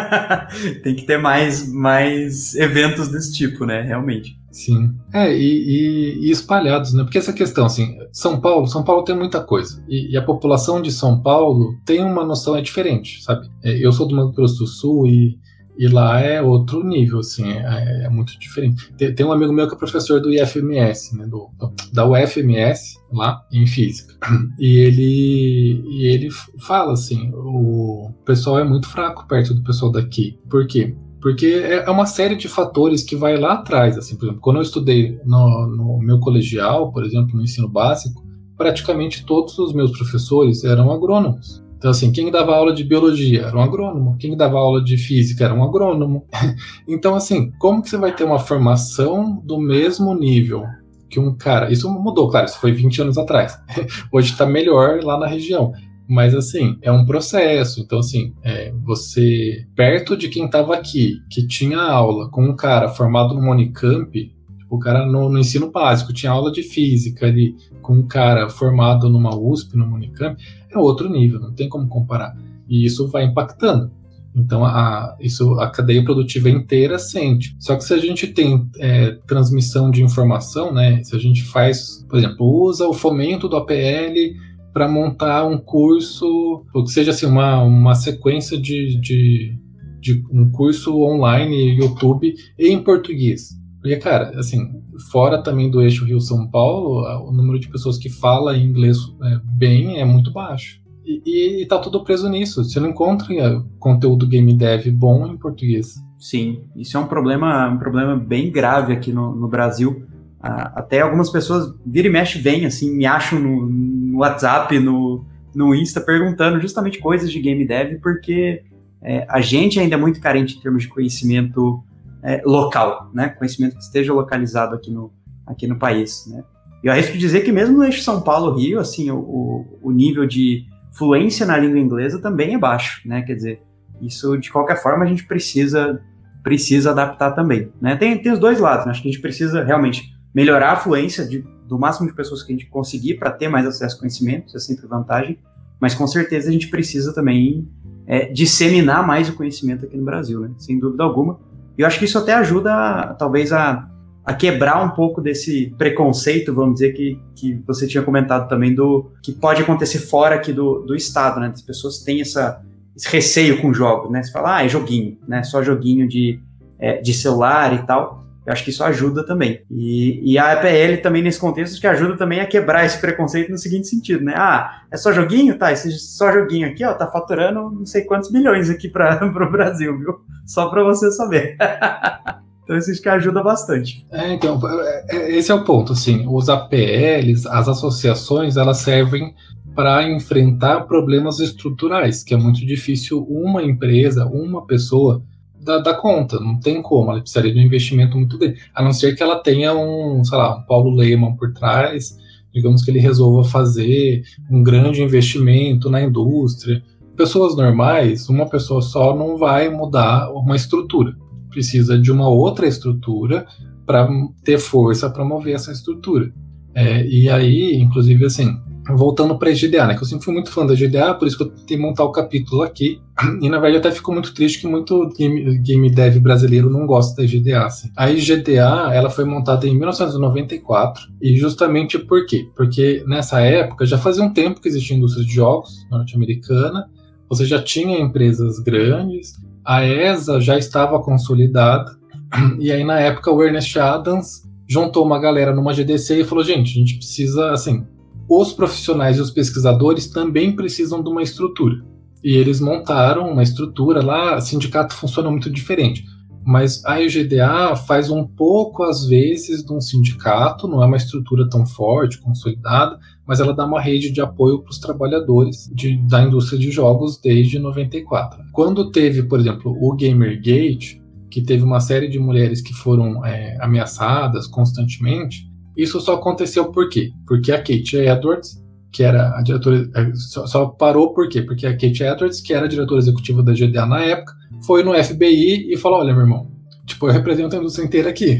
<laughs> Tem que ter mais, mais eventos desse tipo, né? Realmente. Sim. É, e, e, e, espalhados, né? Porque essa questão, assim, São Paulo, São Paulo tem muita coisa. E, e, a população de São Paulo tem uma noção, é diferente, sabe? É, eu sou do Mato Grosso do Sul e, e lá é outro nível, assim, é, é muito diferente. Tem, tem, um amigo meu que é professor do IFMS, né? Do, da UFMS, lá, em física. <clears throat> E ele, e ele fala assim: o pessoal é muito fraco perto do pessoal daqui. Por quê? Porque é, é uma série de fatores que vai lá atrás. Assim, por exemplo, quando eu estudei no, no meu colegial, por exemplo, no ensino básico, praticamente todos os meus professores eram agrônomos. Então, assim, quem dava aula de biologia era um agrônomo, quem dava aula de física era um agrônomo. <laughs> então, assim, como que você vai ter uma formação do mesmo nível que um cara. Isso mudou, claro, isso foi 20 anos atrás. <laughs> Hoje está melhor lá na região. Mas assim, é um processo. Então, assim, é, você, perto de quem estava aqui, que tinha aula com um cara formado no Unicamp, tipo, o cara no, no, ensino básico tinha aula de física ali, com um cara formado numa USP, no Unicamp, é outro nível, não tem como comparar. E isso vai impactando. Então, a, isso, a cadeia produtiva inteira sente. Só que se a gente tem é, transmissão de informação, né, se a gente faz, por exemplo, usa o fomento do APL para montar um curso, ou que seja assim, uma, uma sequência de, de, de um curso online, YouTube, em português. Porque, cara, assim, fora também do eixo Rio-São Paulo, o número de pessoas que fala inglês é, bem é muito baixo. E, e, tá tudo preso nisso. Você não encontra é, conteúdo game dev bom em português. Sim, isso é um problema, um problema bem grave aqui no, no Brasil. Até algumas pessoas vira e mexe vêm, assim, me acham no, no, WhatsApp, no, no Insta, perguntando justamente coisas de game dev, porque é, a gente ainda é muito carente em termos de conhecimento é, local, né? Conhecimento que esteja localizado aqui no, aqui no país, né? E eu arrisco dizer que mesmo no eixo São Paulo-Rio, assim, o, o nível de fluência na língua inglesa também é baixo, né? Quer dizer, isso de qualquer forma a gente precisa precisa adaptar também, né? Tem, tem os dois lados, né? Acho que a gente precisa realmente melhorar a fluência de, do máximo de pessoas que a gente conseguir para ter mais acesso ao conhecimento, isso é sempre vantagem, mas com certeza a gente precisa também é, disseminar mais o conhecimento aqui no Brasil, né? Sem dúvida alguma. E eu acho que isso até ajuda, talvez, a, a quebrar um pouco desse preconceito, vamos dizer, que, que você tinha comentado também, do que pode acontecer fora aqui do, do Estado, né? As pessoas têm essa, esse receio com jogos, né? Você fala, ah, é joguinho, né? Só joguinho de, é, de celular e tal. Eu acho que isso ajuda também. E, e a EPL também, nesse contexto, que ajuda também a quebrar esse preconceito no seguinte sentido, né? Ah, é só joguinho? Tá, esse só joguinho aqui, ó, tá faturando não sei quantos milhões aqui para <laughs> o Brasil, viu? Só para você saber. <laughs> Então isso que ajuda bastante. É, então, é, é, esse é o ponto, assim, os APLs, as associações, elas servem para enfrentar problemas estruturais, que é muito difícil uma empresa, uma pessoa dar, dar conta, não tem como, ela precisaria de um investimento muito grande, a não ser que ela tenha um, sei lá, um Paulo Lehmann por trás, digamos que ele resolva fazer um grande investimento na indústria. Pessoas normais, uma pessoa só não vai mudar uma estrutura precisa de uma outra estrutura para ter força para mover essa estrutura. É, e aí, inclusive, assim, voltando para a GDA, né? Que eu sempre fui muito fã da GDA, por isso que eu tentei montar o capítulo aqui. <clears throat> E na verdade até fico muito triste que muito game, game dev brasileiro não gosta da GDA. Assim. A GDA ela foi montada em 1994 e justamente por quê? Porque nessa época já fazia um tempo que existia indústria de jogos norte-americana, você já tinha empresas grandes, a ESA já estava consolidada, <clears throat> e aí na época o Ernest Adams juntou uma galera numa GDC e falou: gente, a gente precisa, assim, os profissionais e os pesquisadores também precisam de uma estrutura. E eles montaram uma estrutura lá, sindicato funciona muito diferente. Mas a EGDA faz um pouco, às vezes, de um sindicato, não é uma estrutura tão forte, consolidada, mas ela dá uma rede de apoio para os trabalhadores de, da indústria de jogos desde 94. Quando teve, por exemplo, o Gamergate, que teve uma série de mulheres que foram é, ameaçadas constantemente, isso só aconteceu por quê? Porque a Kate Edwards, que era a diretora, é, só, só parou por quê? Porque a Kate Edwards, que era a diretora executiva da GDA na época, foi no FBI e falou: olha, meu irmão, tipo, eu represento a indústria inteira aqui.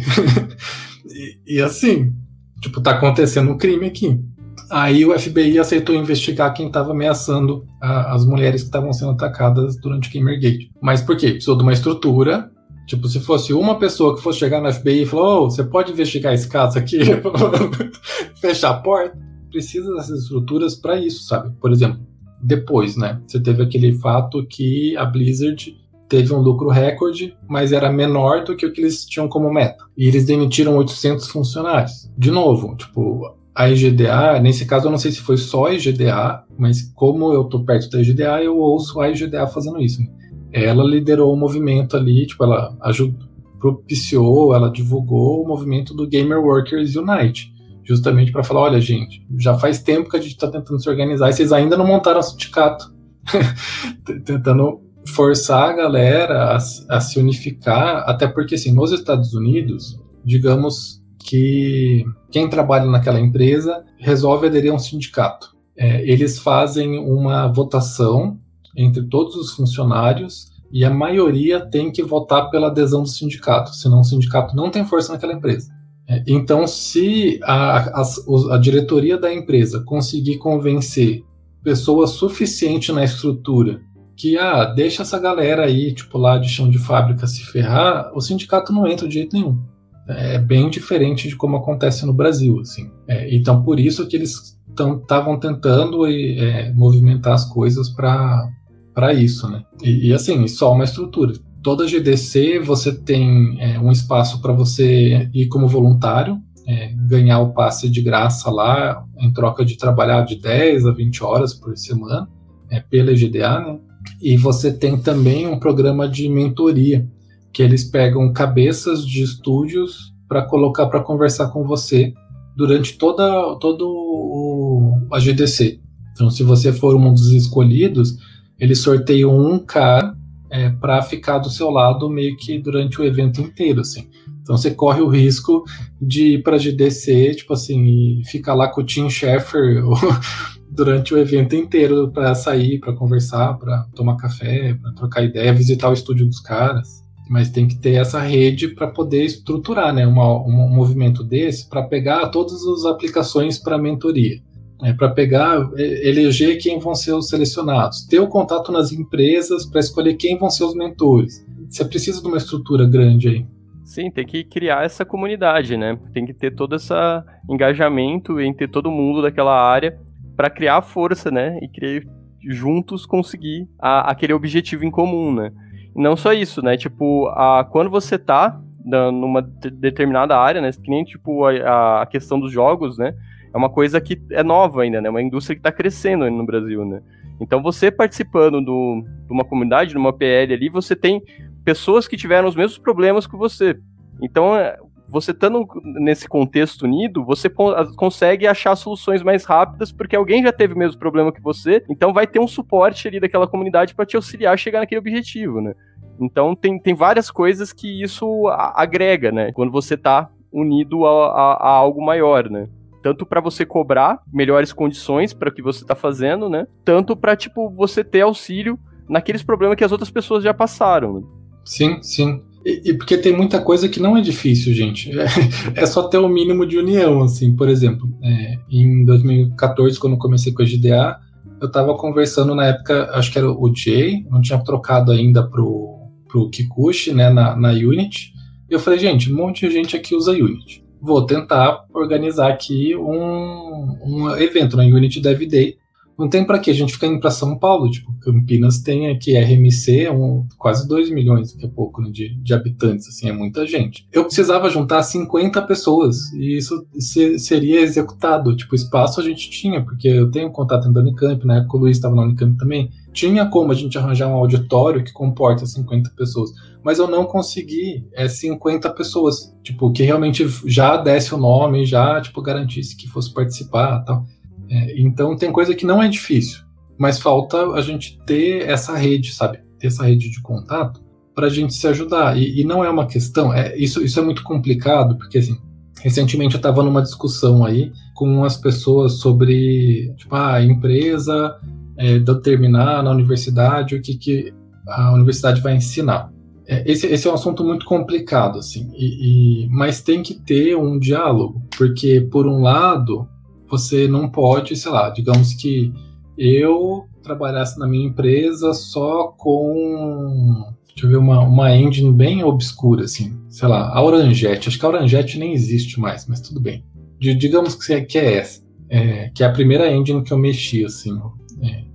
<laughs> e, e assim, tipo, tá acontecendo um crime aqui. Aí o FBI aceitou investigar quem estava ameaçando a, as mulheres que estavam sendo atacadas durante o Gamergate. Mas por quê? Precisou de uma estrutura. Tipo, se fosse uma pessoa que fosse chegar no FBI e falar, oh, você pode investigar esse caso aqui? <laughs> Fechar a porta? Precisa dessas estruturas para isso, sabe? Por exemplo, depois, né? Você teve aquele fato que a Blizzard teve um lucro recorde, mas era menor do que o que eles tinham como meta. E eles demitiram 800 funcionários. De novo, tipo, a IGDA, nesse caso eu não sei se foi só a IGDA, mas como eu tô perto da IGDA, eu ouço a IGDA fazendo isso. Ela liderou o movimento ali, tipo, ela ajudou, propiciou, ela divulgou o movimento do Gamer Workers Unite, justamente para falar, olha, gente, já faz tempo que a gente está tentando se organizar e vocês ainda não montaram um sindicato. <laughs> tentando forçar a galera a, a, se unificar, até porque, assim, nos Estados Unidos, digamos que quem trabalha naquela empresa resolve aderir a um sindicato. É, eles fazem uma votação entre todos os funcionários e a maioria tem que votar pela adesão do sindicato, senão o sindicato não tem força naquela empresa. É, então, se a, a, a diretoria da empresa conseguir convencer pessoas suficientes na estrutura que, ah, deixa essa galera aí, tipo, lá de chão de fábrica se ferrar, o sindicato não entra de jeito nenhum. É bem diferente de como acontece no Brasil, assim. É, então, por isso que eles estavam tentando é, movimentar as coisas para isso, né? E, e, assim, só uma estrutura. toda GDC você tem é, um espaço para você ir como voluntário, é, ganhar o passe de graça lá, em troca de trabalhar de 10 a 20 horas por semana, é, pela GDA, né? E você tem também um programa de mentoria, que eles pegam cabeças de estúdios para colocar para conversar com você durante toda todo o, a GDC. Então, se você for um dos escolhidos, eles sorteiam um cara é, para ficar do seu lado meio que durante o evento inteiro, assim. Então você corre o risco de ir para GDC, tipo assim, e ficar lá com o Tim Schaeffer <laughs> durante o evento inteiro para sair, para conversar, para tomar café, para trocar ideia, visitar o estúdio dos caras. Mas tem que ter essa rede para poder estruturar, né, uma, um movimento desse para pegar todas as aplicações para mentoria. É, para pegar, eleger quem vão ser os selecionados, ter o contato nas empresas para escolher quem vão ser os mentores. Você precisa de uma estrutura grande aí. Sim, tem que criar essa comunidade, né? Tem que ter todo esse engajamento entre todo mundo daquela área para criar força, né? E criar, juntos conseguir a, aquele objetivo em comum, né? E não só isso, né? Tipo, a, quando você tá numa determinada área, né? Que nem tipo a, a questão dos jogos, né? É uma coisa que é nova ainda, né? Uma indústria que está crescendo no Brasil, né? Então você participando do, de uma comunidade, de uma PL ali, você tem pessoas que tiveram os mesmos problemas que você. Então, é, você estando nesse contexto unido, você consegue achar soluções mais rápidas, porque alguém já teve o mesmo problema que você, então vai ter um suporte ali daquela comunidade para te auxiliar a chegar naquele objetivo, né? Então tem, tem várias coisas que isso agrega, né? Quando você tá unido a, a, a algo maior, né? Tanto para você cobrar melhores condições para o que você está fazendo, né? Tanto para tipo você ter auxílio naqueles problemas que as outras pessoas já passaram. Né? Sim, sim. E, e, porque tem muita coisa que não é difícil, gente. É, <laughs> é só ter o um mínimo de união, assim. Por exemplo, é, em 2014, quando comecei com a GDA, eu estava conversando na época, acho que era o Jay, não tinha trocado ainda pro, pro Kikuchi, né, na, na Unity. E eu falei, gente, um monte de gente aqui usa Unity. Vou tentar organizar aqui um, um evento na Unity Dev Day. Não tem para que a gente ficar indo para São Paulo, tipo, Campinas tem aqui RMC, é um, quase 2 milhões daqui a pouco né, de, de habitantes, assim, é muita gente. Eu precisava juntar 50 pessoas e isso se, seria executado, tipo, espaço a gente tinha, porque eu tenho contato na Unicamp, na época o Luiz estava na Unicamp também, tinha como a gente arranjar um auditório que comporta 50 pessoas, mas eu não consegui é 50 pessoas, tipo, que realmente já desse o nome, já, tipo, garantisse que fosse participar tal. É, então tem coisa que não é difícil, mas falta a gente ter essa rede, sabe? Ter essa rede de contato para a gente se ajudar. E, e, não é uma questão, é, isso, isso é muito complicado, porque assim, recentemente eu estava numa discussão aí com as pessoas sobre tipo, ah, a empresa é, determinar na universidade o que, que a universidade vai ensinar. É, esse, esse, é um assunto muito complicado, assim, e, e, mas tem que ter um diálogo, porque, por um lado, você não pode, sei lá, digamos que eu trabalhasse na minha empresa só com, deixa eu ver, uma, uma engine bem obscura, assim, sei lá, a Oranjet. Acho que a Oranjet nem existe mais, mas tudo bem. D digamos que é, que é essa, é, que é a primeira engine que eu mexi, assim.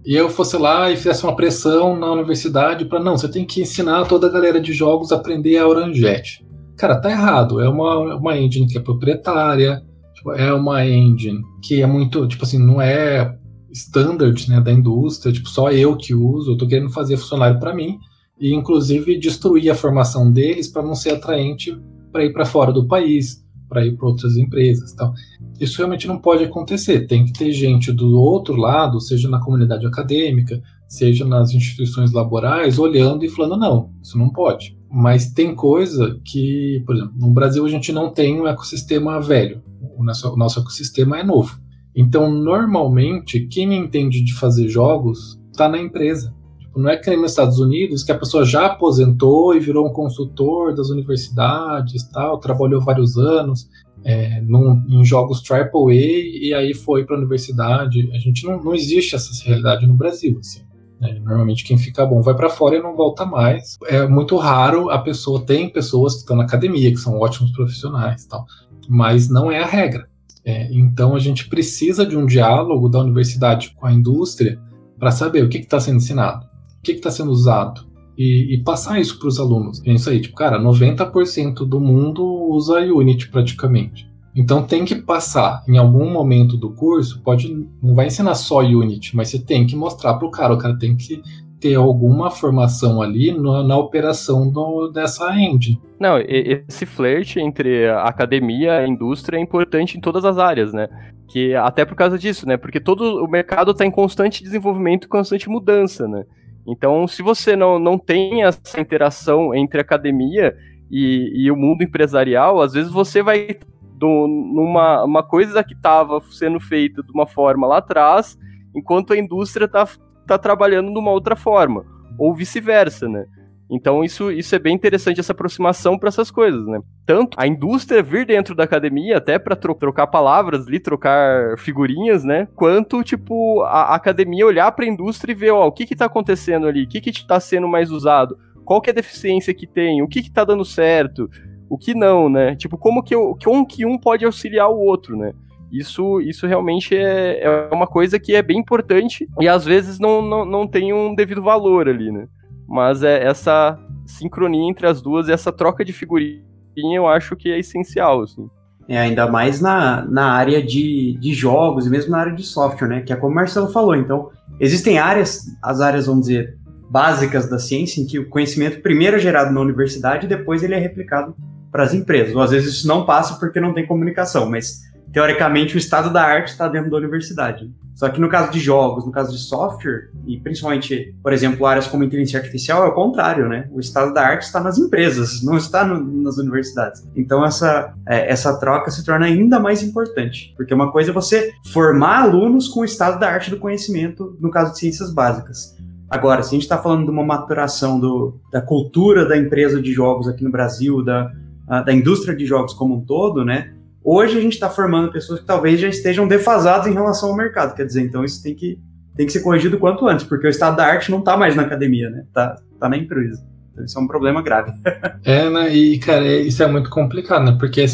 E eu fosse lá e fizesse uma pressão na universidade para não, você tem que ensinar toda a galera de jogos a aprender a Oranjet. Cara, tá errado. É uma, uma engine que é proprietária, Tipo, é uma engine que é muito, tipo assim, não é standard né, da indústria, tipo, só eu que uso, eu tô querendo fazer funcionário para mim e inclusive destruir a formação deles para não ser atraente para ir para fora do país, para ir para outras empresas, tal. Isso realmente não pode acontecer. Tem que ter gente do outro lado, seja na comunidade acadêmica, seja nas instituições laborais, olhando e falando não, isso não pode. Mas tem coisa que, por exemplo, no Brasil a gente não tem um ecossistema velho o nosso, o nosso ecossistema é novo. Então, normalmente, quem entende de fazer jogos está na empresa. Tipo, não é que nem nos Estados Unidos, que a pessoa já aposentou e virou um consultor das universidades, tal, trabalhou vários anos é, num, em jogos AAA e aí foi para a universidade. A gente não, não existe essa realidade no Brasil. Assim. É, normalmente quem fica bom vai para fora e não volta mais. É muito raro a pessoa tem pessoas que estão na academia que são ótimos profissionais, tal mas não é a regra. É, então a gente precisa de um diálogo da universidade com a indústria para saber o que está sendo ensinado, o que está sendo usado. e, e passar isso para os alunos. É isso aí, tipo, cara, 90% do mundo usa Unity praticamente. Então tem que passar em algum momento do curso, pode não vai ensinar só Unity, mas você tem que mostrar para o cara, o cara tem que ter alguma formação ali na, na operação do, dessa engine. Não, esse flerte entre a academia e a indústria é importante em todas as áreas, né? Que até por causa disso, né? Porque todo o mercado está em constante desenvolvimento, constante mudança, né? Então, se você não, não tem essa interação entre academia e, e o mundo empresarial, às vezes você vai do, numa uma coisa que estava sendo feita de uma forma lá atrás, enquanto a indústria está tá trabalhando de uma outra forma, ou vice-versa, né? Então isso, isso é bem interessante, essa aproximação para essas coisas, né? Tanto a indústria vir dentro da academia, até para tro trocar palavras ali, trocar figurinhas, né? Quanto, tipo, a, a academia olhar para a indústria e ver, ó, o que que tá acontecendo ali, o que que tá sendo mais usado, qual que é a deficiência que tem, o que que tá dando certo, o que não, né? Tipo, como que, eu, como que um pode auxiliar o outro, né? Isso, isso realmente é, é uma coisa que é bem importante e às vezes não, não, não tem um devido valor ali, né? Mas é essa sincronia entre as duas, essa troca de figurinha, eu acho que é essencial, assim. É, ainda mais na, na área de, de jogos e mesmo na área de software, né? Que é como o Marcelo falou. Então, existem áreas, as áreas, vamos dizer, básicas da ciência, em que o conhecimento primeiro é gerado na universidade e depois ele é replicado para as empresas. Ou às vezes isso não passa porque não tem comunicação, mas teoricamente o estado da arte está dentro da universidade. Só que no caso de jogos, no caso de software, e principalmente, por exemplo, áreas como inteligência artificial, é o contrário, né? O estado da arte está nas empresas, não está no, nas universidades. Então essa, é, essa troca se torna ainda mais importante, porque uma coisa é você formar alunos com o estado da arte do conhecimento, no caso de ciências básicas. Agora, se a gente está falando de uma maturação do, da cultura da empresa de jogos aqui no Brasil, da, a, da indústria de jogos como um todo, né? Hoje a gente está formando pessoas que talvez já estejam defasadas em relação ao mercado. Quer dizer, então isso tem que, tem que ser corrigido quanto antes, porque o estado da arte não está mais na academia, né? Tá, tá na empresa. Então isso é um problema grave. <laughs> é, né? E, cara, é, isso é muito complicado, né? Porque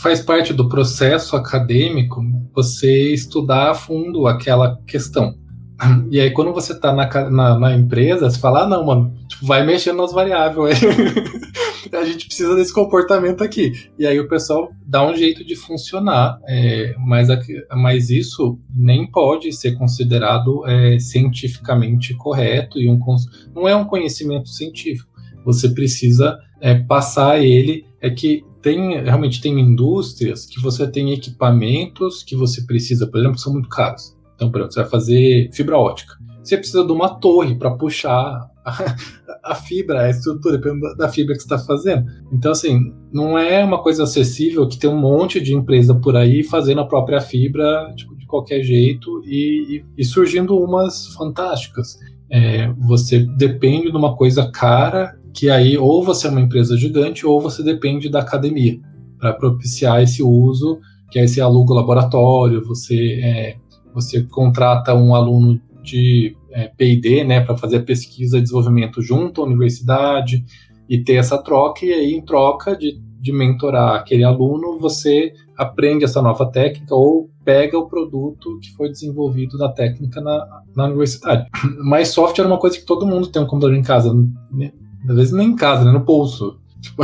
faz parte do processo acadêmico você estudar a fundo aquela questão. E aí, quando você tá na, na, na empresa, você fala, ah, não, mano, tipo, vai mexendo nas variáveis <laughs> a gente precisa desse comportamento aqui. E aí o pessoal dá um jeito de funcionar, é, mas, mas isso nem pode ser considerado é, cientificamente correto e um, não é um conhecimento científico. Você precisa é, passar ele. É que tem realmente tem indústrias que você tem equipamentos que você precisa, por exemplo, que são muito caros. Então, por exemplo, você vai fazer fibra ótica. Você precisa de uma torre para puxar <laughs> a fibra, a estrutura, dependendo da fibra que você está fazendo. Então, assim, não é uma coisa acessível que tem um monte de empresa por aí fazendo a própria fibra tipo, de qualquer jeito e, e, e surgindo umas fantásticas. É, você depende de uma coisa cara que aí ou você é uma empresa gigante ou você depende da academia para propiciar esse uso, que aí você aluga o laboratório, você, é, você contrata um aluno de é, P&D, né, para fazer a pesquisa e desenvolvimento junto à universidade e ter essa troca, e aí em troca de, de mentorar aquele aluno, você aprende essa nova técnica ou pega o produto que foi desenvolvido na técnica na, na universidade. <clears throat> Mas software é uma coisa que todo mundo tem um computador em casa, né? às vezes nem em casa, né, no bolso. Tipo,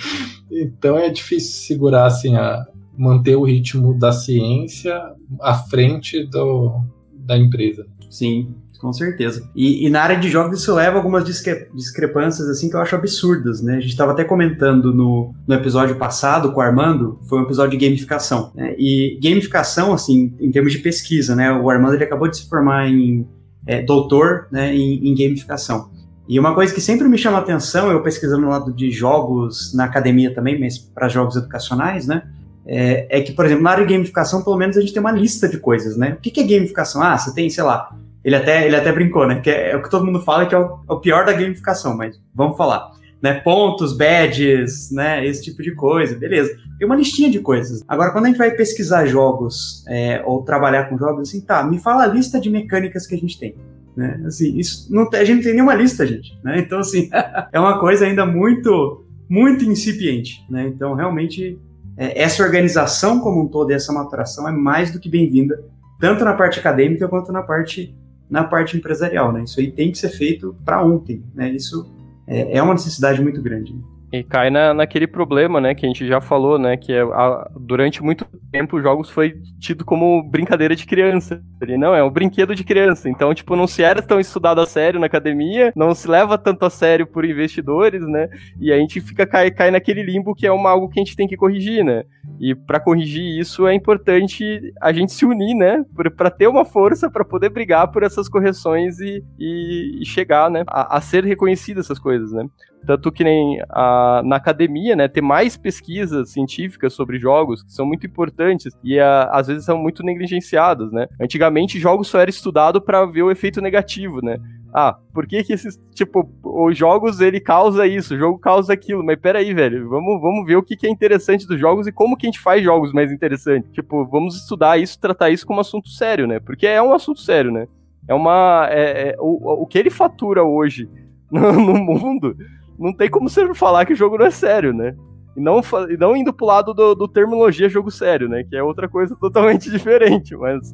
<laughs> então é difícil segurar assim a manter o ritmo da ciência à frente do, da empresa. Sim, com certeza. E, e, na área de jogos isso leva algumas discre discrepâncias assim que eu acho absurdas, né? A gente estava até comentando no, no episódio passado com o Armando, foi um episódio de gamificação. Né? E gamificação, assim, em termos de pesquisa, né? O Armando ele acabou de se formar em é, doutor né, em, em gamificação. E uma coisa que sempre me chama atenção, eu pesquisando no lado de jogos na academia também, mas para jogos educacionais, né? É, é, que, por exemplo, na área de gamificação, pelo menos a gente tem uma lista de coisas, né? O que, que é gamificação? Ah, você tem, sei lá, ele até, ele até brincou, né? Que é, é o que todo mundo fala que é o, é o, pior da gamificação, mas vamos falar. Né? Pontos, badges, né? Esse tipo de coisa, beleza. Tem uma listinha de coisas. Agora, quando a gente vai pesquisar jogos é, ou trabalhar com jogos, assim, tá, me fala a lista de mecânicas que a gente tem. Né? Assim, isso não, a gente não tem nenhuma lista, gente. Né? Então, assim, <laughs> é uma coisa ainda muito, muito incipiente. Né? Então, realmente, é, essa organização como um todo e essa maturação é mais do que bem-vinda, tanto na parte acadêmica quanto na parte na parte empresarial, né? Isso aí tem que ser feito para ontem, né? Isso é, é uma necessidade muito grande. Né? E cai na, naquele problema, né, que a gente já falou, né, que é, a, durante muito tempo os jogos foi tido como brincadeira de criança. Ele não é um brinquedo de criança, então tipo não se era tão estudado a sério na academia, não se leva tanto a sério por investidores, né? E a gente fica cai, cai naquele limbo que é uma algo que a gente tem que corrigir, né? E para corrigir isso é importante a gente se unir, né, para ter uma força para poder brigar por essas correções e, e, e chegar, né, a, a ser reconhecidas essas coisas, né? Tanto que nem a, na academia, né, ter mais pesquisas científicas sobre jogos, que são muito importantes e a, às vezes são muito negligenciadas, né? Antigamente, jogos só era estudado para ver o efeito negativo, né? Ah, por que que esses, tipo, os jogos ele causa isso, o jogo causa aquilo, mas peraí, velho, vamos, vamos ver o que, que é interessante dos jogos e como que a gente faz jogos mais interessantes. Tipo, vamos estudar isso, tratar isso como um assunto sério, né? Porque é um assunto sério, né? É uma. É, é, o, o que ele fatura hoje <laughs> no, no mundo não tem como você falar que o jogo não é sério, né? E não, e não indo pro lado do, do terminologia jogo sério, né? Que é outra coisa <laughs> totalmente diferente, mas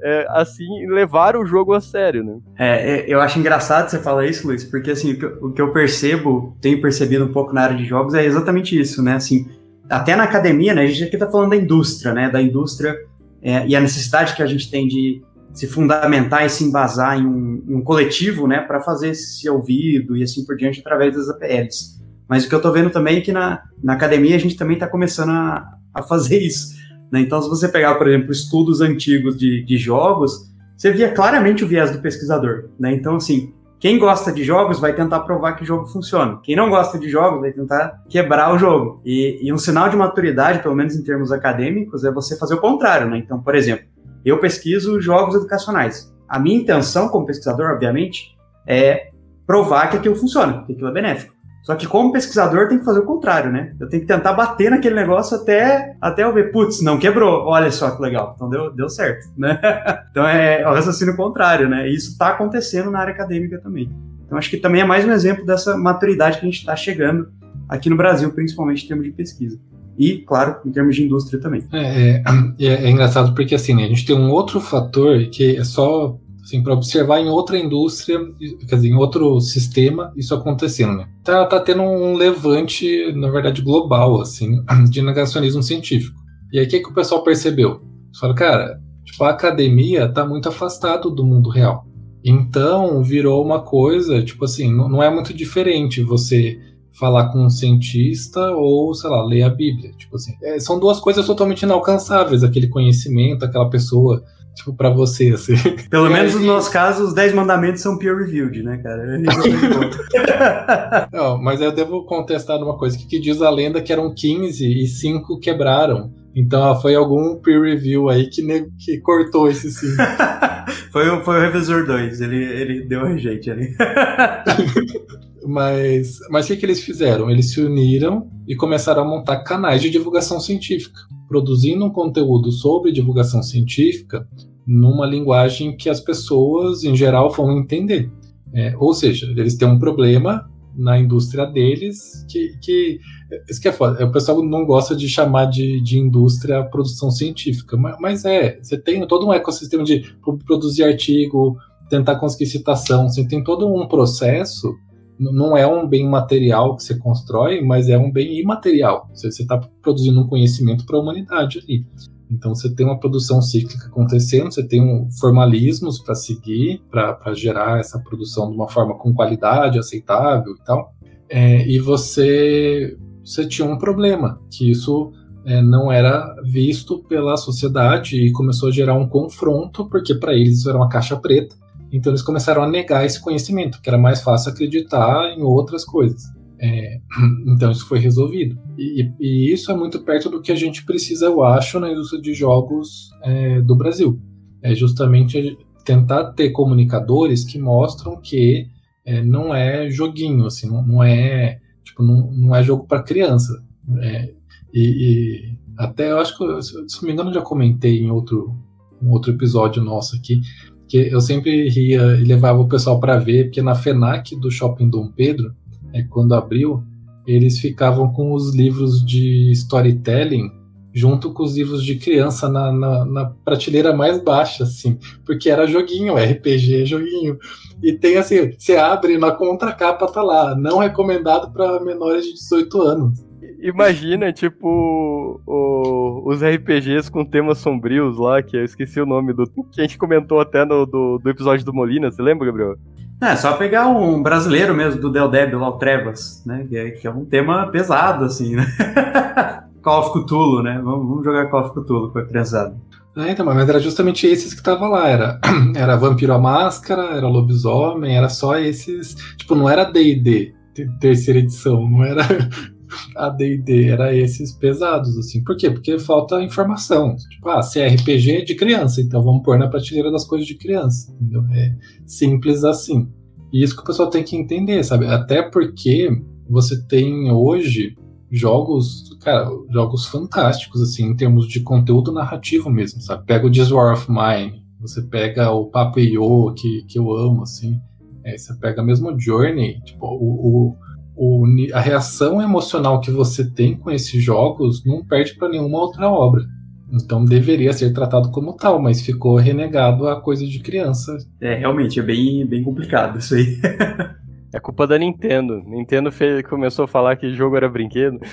é, assim, levar o jogo a sério, né? É, é, eu acho engraçado você falar isso, Luiz, porque assim, o que, eu, percebo, tenho percebido um pouco na área de jogos, é exatamente isso, né? Assim, até na academia, né? A gente aqui tá falando da indústria, né? Da indústria é, e a necessidade que a gente tem de se fundamentar e se embasar em um, em um coletivo, né, para fazer esse ouvido e assim por diante através das APLs. Mas o que eu estou vendo também é que na, na academia a gente também está começando a, a fazer isso. Né? Então, se você pegar, por exemplo, estudos antigos de, de jogos, você via claramente o viés do pesquisador. Né? Então, assim, quem gosta de jogos vai tentar provar que o jogo funciona. Quem não gosta de jogos vai tentar quebrar o jogo. E, e um sinal de maturidade, pelo menos em termos acadêmicos, é você fazer o contrário. Né? Então, por exemplo, eu pesquiso jogos educacionais. A minha intenção como pesquisador, obviamente, é provar que aquilo funciona, que aquilo é benéfico. Só que como pesquisador tem que fazer o contrário, né? Eu tenho que tentar bater naquele negócio até, até eu ver, putz, não quebrou, olha só que legal, então deu, deu certo, né? <laughs> então é o raciocínio contrário, né? E isso está acontecendo na área acadêmica também. Então acho que também é mais um exemplo dessa maturidade que a gente está chegando aqui no Brasil, principalmente em termos de pesquisa e, claro, em termos de indústria também. É, é, é engraçado porque assim, né, a gente tem um outro fator que é só assim, para observar em outra indústria, quer dizer, em outro sistema, isso acontecendo, né? Tá, tá tendo um levante, na verdade, global, assim, <clears throat> de negacionismo científico. E aí, o que, que o pessoal percebeu? Eles falaram, cara, tipo, a academia tá muito afastado do mundo real. Então, virou uma coisa, tipo assim, não é muito diferente você falar com um cientista ou, sei lá, ler a Bíblia. Tipo assim, é, são duas coisas totalmente inalcançáveis, aquele conhecimento, aquela pessoa, tipo, para você, assim. <laughs> Pelo menos no nosso caso, os 10 mandamentos são peer-reviewed, né, cara? <laughs> <laughs> Não, mas eu devo contestar uma coisa, que, que diz a lenda que eram 15 e 5 quebraram. Então foi algum peer review aí que, que cortou esse sim. foi, o, foi o revisor 2, ele, ele deu rejeito ali. Mas, mas o que, que eles fizeram? Eles se uniram e começaram a montar canais de divulgação científica, produzindo um conteúdo sobre divulgação científica numa linguagem que as pessoas, em geral, vão entender. É, ou seja, eles têm um problema na indústria deles que, que isso que é foda. O pessoal não gosta de chamar de, de indústria produção científica, mas, mas é, você tem todo um ecossistema de produzir artigo, tentar conseguir citação, você tem todo um processo não é um bem material que você constrói, mas é um bem imaterial. Você está produzindo um conhecimento para a humanidade ali. Então você tem uma produção cíclica acontecendo, você tem um formalismos para seguir, para gerar essa produção de uma forma com qualidade, aceitável e tal. É, e você, você tinha um problema, que isso é, não era visto pela sociedade e começou a gerar um confronto, porque para eles isso era uma caixa preta então eles começaram a negar esse conhecimento, que era mais fácil acreditar em outras coisas. É, <clears throat> então isso foi resolvido. E, e, isso é muito perto do que a gente precisa, eu acho, na indústria de jogos é, do Brasil. É justamente tentar ter comunicadores que mostram que é, não é joguinho, assim, não, não é tipo não, não é jogo para criança. É, e, e, até eu acho que, se não me engano, já comentei em outro um outro episódio nosso aqui que eu sempre ria e levava o pessoal para ver, porque na FENAC do Shopping Dom Pedro, é, quando abriu, eles ficavam com os livros de storytelling junto com os livros de criança na, na, na, prateleira mais baixa, assim, porque era joguinho, RPG, joguinho. E tem assim, você abre na contracapa tá lá, não recomendado para menores de 18 anos. Imagina, tipo, o, os RPGs com temas sombrios lá, que eu esqueci o nome do. que a gente comentou até no do, do episódio do Molina, você lembra, Gabriel? É, só pegar um brasileiro mesmo do Del Deb, lá o Trevas, né? Que é, que é um tema pesado, assim, né? <laughs> Call of Cthulhu, né? Vamos, vamos jogar Call of Cthulhu com a criançada. É, então, mas era justamente esses que estavam lá. Era, <clears throat> era Vampiro à Máscara, era Lobisomem, era só esses. Tipo, não era DD, terceira edição, não era a D&D, era esses pesados, assim. Por quê? Porque falta informação. Tipo, ah, se é de criança, então vamos pôr na prateleira das coisas de criança, entendeu? É simples assim. E isso que o pessoal tem que entender, sabe? Até porque você tem hoje jogos, cara, jogos fantásticos, assim, em termos de conteúdo narrativo mesmo, sabe? Pega o This War of Mine, você pega o Papo Yo, que, que eu amo, assim, é, você pega mesmo o Journey, tipo, o, o, o, a reação emocional que você tem com esses jogos não perde para nenhuma outra obra. Então deveria ser tratado como tal, mas ficou renegado a coisa de criança. É, realmente, é bem, bem complicado isso aí. É culpa da Nintendo. Nintendo fez, começou a falar que jogo era brinquedo. <laughs>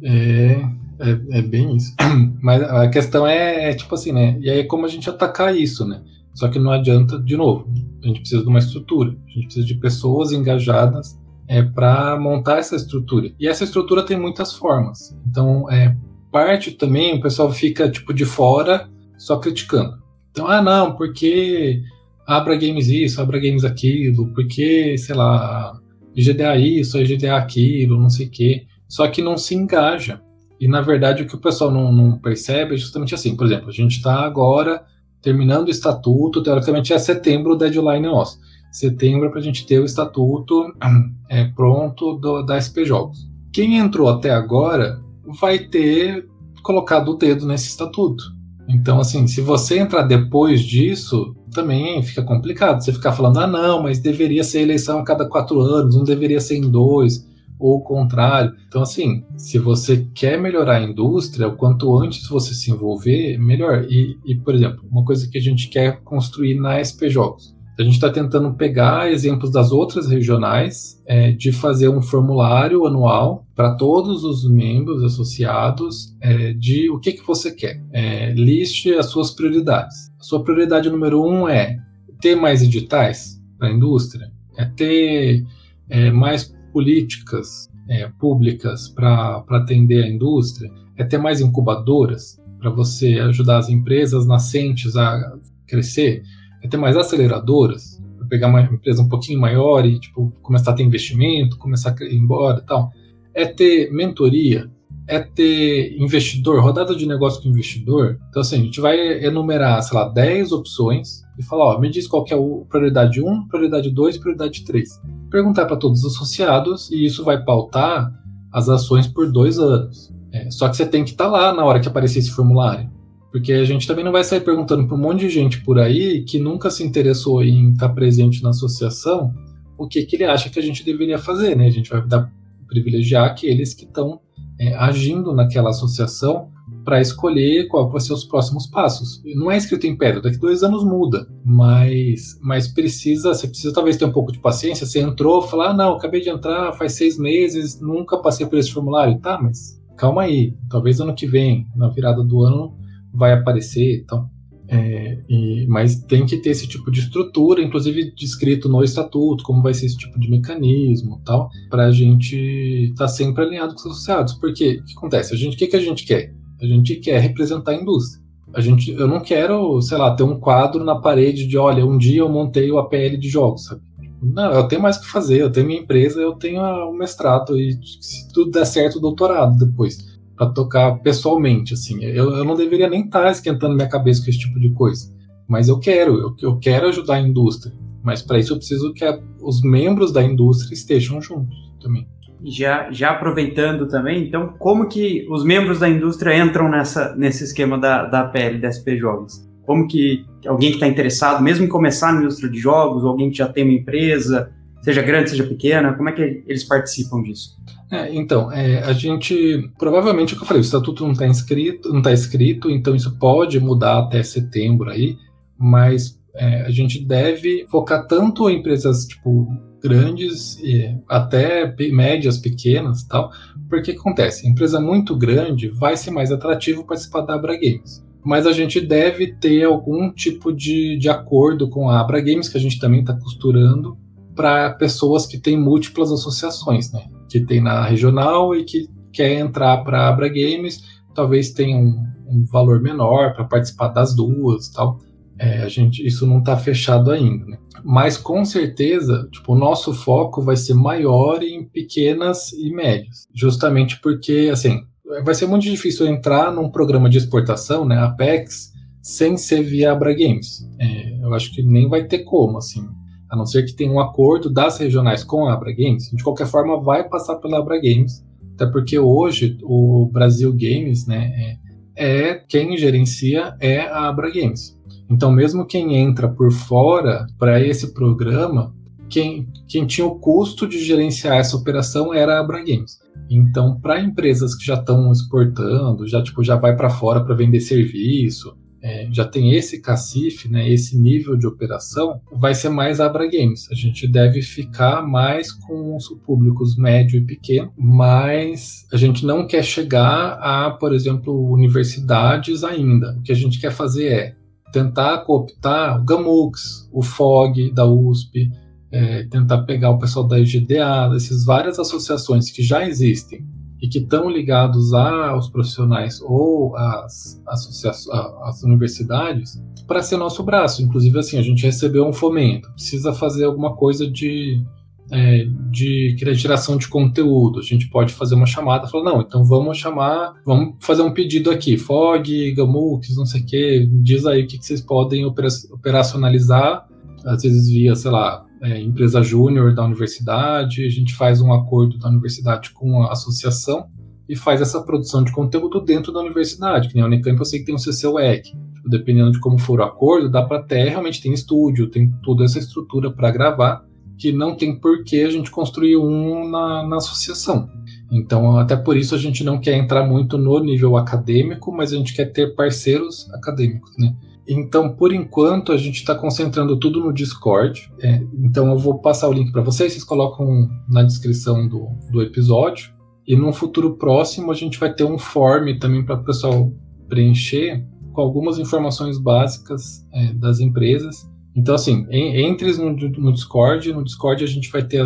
é, é, é, bem isso. <clears throat> Mas a questão é, é, tipo assim, né? E aí como a gente atacar isso, né? Só que não adianta, de novo, a gente precisa de uma estrutura. A gente precisa de pessoas engajadas é, para montar essa estrutura. E essa estrutura tem muitas formas. Então, é, parte também o pessoal fica tipo de fora só criticando. Então, ah, não, porque Abra Games isso, Abra Games aquilo, porque, sei lá, IGDA isso, IGDA aquilo, não sei o quê. Só que não se engaja. E na verdade o que o pessoal não, não percebe é justamente assim. Por exemplo, a gente está agora terminando o estatuto, teoricamente é setembro o deadline nosso. Setembro é para a gente ter o estatuto <clears throat> é, pronto do, da SP Jogos. Quem entrou até agora vai ter colocado o dedo nesse estatuto. Então, assim, se você entrar depois disso, também fica complicado. Você ficar falando, ah, não, mas deveria ser eleição a cada quatro anos, não deveria ser em dois, ou o contrário. Então, assim, se você quer melhorar a indústria, o quanto antes você se envolver, melhor. E, e por exemplo, uma coisa que a gente quer construir na SP Jogos a gente está tentando pegar exemplos das outras regionais, é, de fazer um formulário anual para todos os membros associados é, de o que, que você quer. É, liste as suas prioridades. A sua prioridade número um é ter mais editais para a indústria, é ter é, mais políticas é, públicas para atender a indústria, é ter mais incubadoras para você ajudar as empresas nascentes a crescer é ter mais aceleradoras, para pegar uma empresa um pouquinho maior e tipo, começar a ter investimento, começar a ir embora e tal. É ter mentoria, é ter investidor, rodada de negócio com investidor. Então, assim, a gente vai enumerar, sei lá, 10 opções e falar, ó, me diz qual que é o prioridade 1, prioridade 2, prioridade 3. Perguntar para todos os associados e isso vai pautar as ações por dois anos. É, só que você tem que estar tá lá na hora que aparecer esse formulário. Porque a gente também não vai sair perguntando para um monte de gente por aí que nunca se interessou em estar presente na associação o que, que ele acha que a gente deveria fazer, né? A gente vai dar, privilegiar aqueles que estão é, agindo naquela associação para escolher qual vão ser os próximos passos. Não é escrito em pedra, daqui dois anos muda, mas, mas precisa, você precisa talvez ter um pouco de paciência. Você entrou, falar, ah, não, acabei de entrar, faz seis meses, nunca passei por esse formulário, tá? Mas calma aí, talvez ano que vem, na virada do ano, vai aparecer então, é, e, mas tem que ter esse tipo de estrutura, inclusive descrito no estatuto, como vai ser esse tipo de mecanismo tal, para a gente estar tá sempre alinhado com os associados. Porque o que acontece? A gente, o que, que a gente quer? A gente quer representar a indústria. A gente, eu não quero, sei lá, ter um quadro na parede de, olha, um dia eu montei o APL de jogos, sabe? Não, eu tenho mais que fazer, eu tenho minha empresa, eu tenho o mestrado e se tudo der certo, o doutorado depois para tocar pessoalmente, assim. Eu, eu não deveria nem estar tá esquentando minha cabeça com esse tipo de coisa. Mas eu quero, eu, eu quero ajudar a indústria. Mas para isso eu preciso que a, os membros da indústria estejam juntos também. Já, já aproveitando também, então, como que os membros da indústria entram nessa, nesse esquema da, da PL, da SP Jogos? Como que alguém que está interessado, mesmo em começar na indústria de jogos, ou alguém que já tem uma empresa, Seja grande, seja pequena, como é que eles participam disso? É, então, é, a gente provavelmente é o que eu falei, o estatuto não está não está escrito, então isso pode mudar até setembro aí, mas é, a gente deve focar tanto em empresas tipo grandes e até médias, pequenas, tal, porque acontece, empresa muito grande vai ser mais atrativo participar da Abra Games. Mas a gente deve ter algum tipo de, de acordo com a Abra Games, que a gente também está costurando, para pessoas que têm múltiplas associações, né? Que tem na regional e que quer entrar para a Abra Games, talvez tenha um, um valor menor para participar das duas, tal. É, a gente, isso não está fechado ainda, né? Mas com certeza, tipo, o nosso foco vai ser maior em pequenas e médias, justamente porque, assim, vai ser muito difícil entrar num programa de exportação, né, Apex, sem ser via Abra Games. É, eu acho que nem vai ter como, assim, a não ser que tenha um acordo das regionais com a Abra Games. De qualquer forma, vai passar pela Abra Games, até porque hoje o Brasil Games, né, é, é quem gerencia é a Abra Games. Então, mesmo quem entra por fora para esse programa, quem, quem tinha o custo de gerenciar essa operação era a Abra Games. Então, para empresas que já estão exportando, já tipo já vai para fora para vender serviço, é, já tem esse cacife, né, esse nível de operação, vai ser mais Abra Games. A gente deve ficar mais com os públicos médio e pequeno, mas a gente não quer chegar a, por exemplo, universidades ainda. O que a gente quer fazer é tentar cooptar o Gamux, o FOG da USP, é, tentar pegar o pessoal da IGDA, dessas várias associações que já existem e que estão ligados aos profissionais ou às, universidades para ser nosso braço. Inclusive, assim, a gente recebeu um fomento, precisa fazer alguma coisa de é, de geração de conteúdo. A gente pode fazer uma chamada, falar, não, então vamos chamar, vamos fazer um pedido aqui, FOG, Gamux, não sei o que, diz aí o que, que vocês podem operacionalizar, às vezes via, sei lá, é, empresa júnior da universidade, a gente faz um acordo da universidade com a associação e faz essa produção de conteúdo dentro da universidade, que nem a Unicamp eu sei que tem um CCUEC, tipo, dependendo de como for o acordo, dá para ter, realmente tem estúdio, tem toda essa estrutura para gravar, que não tem por que a gente construir um na, na associação. Então, até por isso a gente não quer entrar muito no nível acadêmico, mas a gente quer ter parceiros acadêmicos, né? Então, por enquanto, a gente está concentrando tudo no Discord. É, então, eu vou passar o link para vocês, vocês colocam na descrição do, do episódio. E num futuro próximo, a gente vai ter um form também para o pessoal preencher com algumas informações básicas é, das empresas então, assim, entre no, no Discord, no Discord a gente vai ter,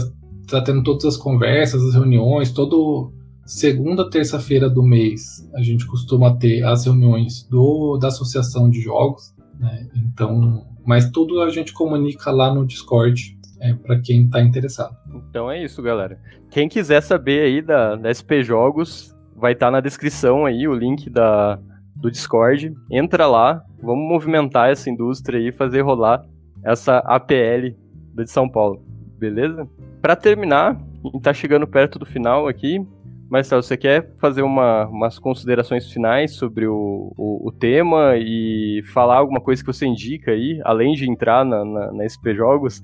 tá tendo todas as conversas, as reuniões, todo segunda, terça-feira do mês a gente costuma ter as reuniões do, da associação de jogos, né? Então, mas tudo a gente comunica lá no Discord é, para quem está interessado. Então é isso, galera. Quem quiser saber aí da, da SP Jogos, vai estar tá na descrição aí o link da, do Discord. Entra lá, vamos movimentar essa indústria aí, fazer rolar essa APL de São Paulo, beleza? Para terminar, está chegando perto do final aqui, Marcelo, você quer fazer uma, umas considerações finais sobre o, o, o, tema e falar alguma coisa que você indica aí, além de entrar na, na, na SP Jogos,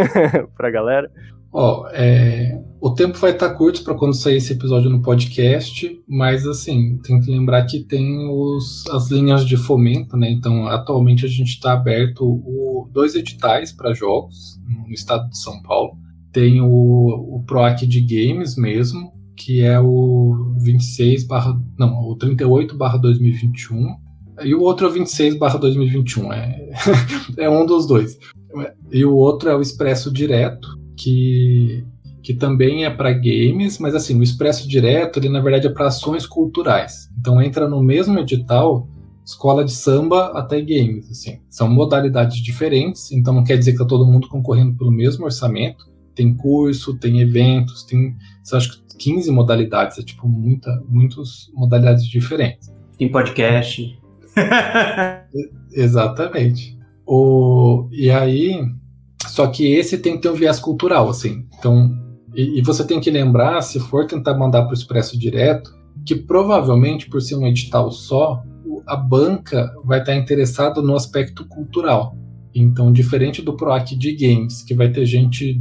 <laughs> para a galera? Ó, é, o tempo vai estar tá curto para quando sair esse episódio no podcast, mas assim, tem que lembrar que tem os, as linhas de fomento, né? Então, atualmente a gente está aberto o, dois editais para jogos no estado de São Paulo. Tem o, o PROAC de Games mesmo, que é o 26 barra, não, o 38 barra 2021. E o outro é o 26 barra 2021, é, <laughs> é um dos dois. E o outro é o Expresso Direto, que, que também é para games, mas assim, o Expresso Direto, ele na verdade é para ações culturais. Então entra no mesmo edital escola de samba até games, assim. São modalidades diferentes, então não quer dizer que tá todo mundo concorrendo pelo mesmo orçamento. Tem curso, tem eventos, tem, acho que 15 modalidades, é tipo muita, muitas modalidades diferentes. Tem podcast. <laughs> Exatamente. O, e aí, só que esse tem que ter um viés cultural, assim. Então, e, e você tem que lembrar, se for tentar mandar para o Expresso Direto, que provavelmente, por ser um edital só, a banca vai estar interessada no aspecto cultural. Então, diferente do PROAC de games, que vai ter gente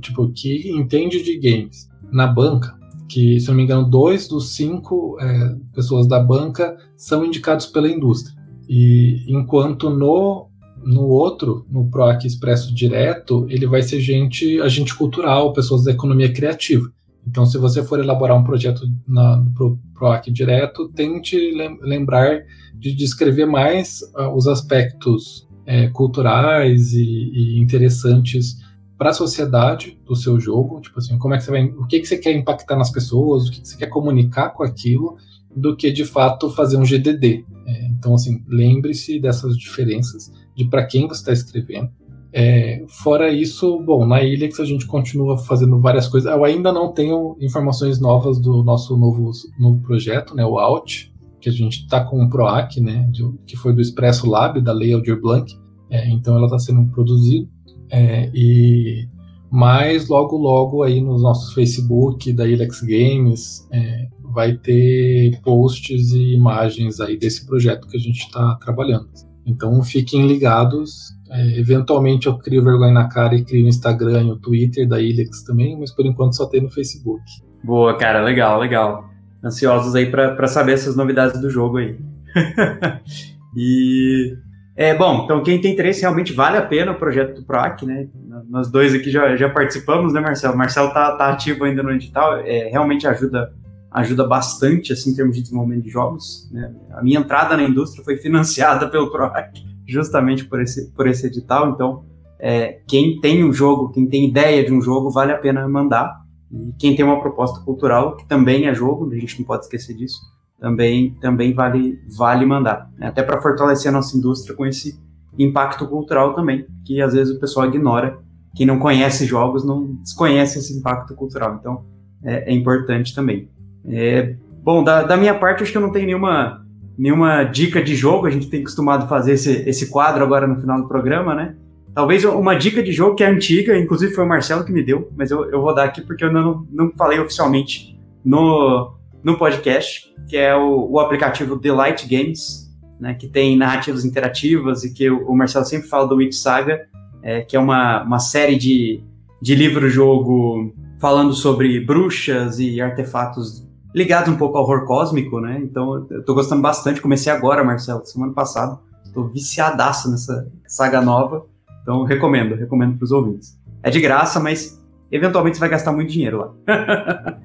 tipo, que entende de games na banca, que, se não me engano, dois dos cinco é, pessoas da banca são indicados pela indústria. E enquanto no, no outro, no PROAC Expresso Direto, ele vai ser gente, agente cultural, pessoas da economia criativa. Então, se você for elaborar um projeto na, pro PROAC Direto, tente lembrar de descrever mais uh, os aspectos é, culturais e, e interessantes para a sociedade do seu jogo, tipo assim, como é que você vai, o que, que você quer impactar nas pessoas, o que, que você quer comunicar com aquilo, do que de fato fazer um GDD. É, então, assim, lembre-se dessas diferenças, de para quem você está escrevendo. É, fora isso, bom, na Ilix a gente continua fazendo várias coisas. Eu ainda não tenho informações novas do nosso novo, novo projeto, né, o Out, que a gente está com um PROAC, né, de, que foi do Expresso Lab, da Lei Aldir Blanc, é, então ela está sendo produzida, é, e mas logo logo aí nos nossos Facebook da Ilex Games é, vai ter posts e imagens aí desse projeto que a gente está trabalhando. Então fiquem ligados. É, eventualmente eu crio vergonha na cara e crio o Instagram e o Twitter da Ilex também, mas por enquanto só tem no Facebook. Boa, cara, legal, legal ansiosos aí para saber essas novidades do jogo aí. <laughs> e é bom, então quem tem interesse realmente vale a pena o projeto do PROAC, né? Nós dois aqui já, já participamos, né, Marcelo? Marcelo tá, tá ativo ainda no edital, é, realmente ajuda ajuda bastante assim em termos de desenvolvimento de jogos. Né? A minha entrada na indústria foi <laughs> financiada pelo PROAC, justamente por esse por esse edital. Então, é, quem tem um jogo, quem tem ideia de um jogo, vale a pena mandar. E quem tem uma proposta cultural, que também é jogo, a gente não pode esquecer disso, também, também vale, vale mandar. Né? Até para fortalecer a nossa indústria com esse impacto cultural também, que às vezes o pessoal ignora. Quem não conhece jogos não desconhece esse impacto cultural. Então, é, é importante também. É, bom, da, da minha parte, acho que eu não tenho nenhuma, nenhuma dica de jogo. A gente tem acostumado a fazer esse, esse quadro agora no final do programa, né? Talvez uma dica de jogo que é antiga, inclusive foi o Marcelo que me deu, mas eu, eu vou dar aqui porque eu não, não falei oficialmente no, no podcast, que é o, o aplicativo Delight Games, né, que tem narrativas interativas e que o, Marcelo sempre fala do Witch Saga, é, que é uma, uma série de, de livro-jogo falando sobre bruxas e artefatos ligados um pouco ao horror cósmico, né? Então eu tô gostando bastante. Comecei agora, Marcelo, semana passada. Tô viciadaço nessa saga nova. Então, recomendo, recomendo para os ouvintes. É de graça, mas eventualmente você vai gastar muito dinheiro lá. <laughs>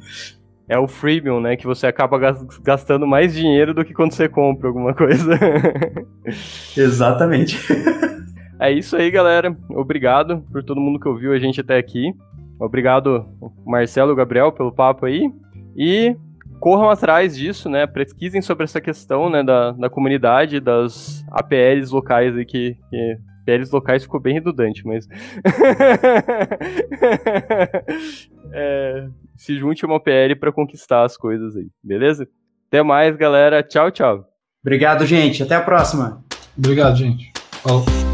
é o freemium, né? Que você acaba gastando mais dinheiro do que quando você compra alguma coisa. <laughs> Exatamente. é isso aí, galera. Obrigado por todo mundo que ouviu a gente até aqui. Obrigado, Marcelo e Gabriel, pelo papo aí. E corram atrás disso, né? Pesquisem sobre essa questão né, da, da comunidade, das APLs locais aí que, que PLs locais ficou bem redundante, mas. <laughs> é, se junte uma PL para conquistar as coisas aí, beleza? Até mais, galera. Tchau, tchau. Obrigado, gente. Até a próxima. Obrigado, gente. Falou.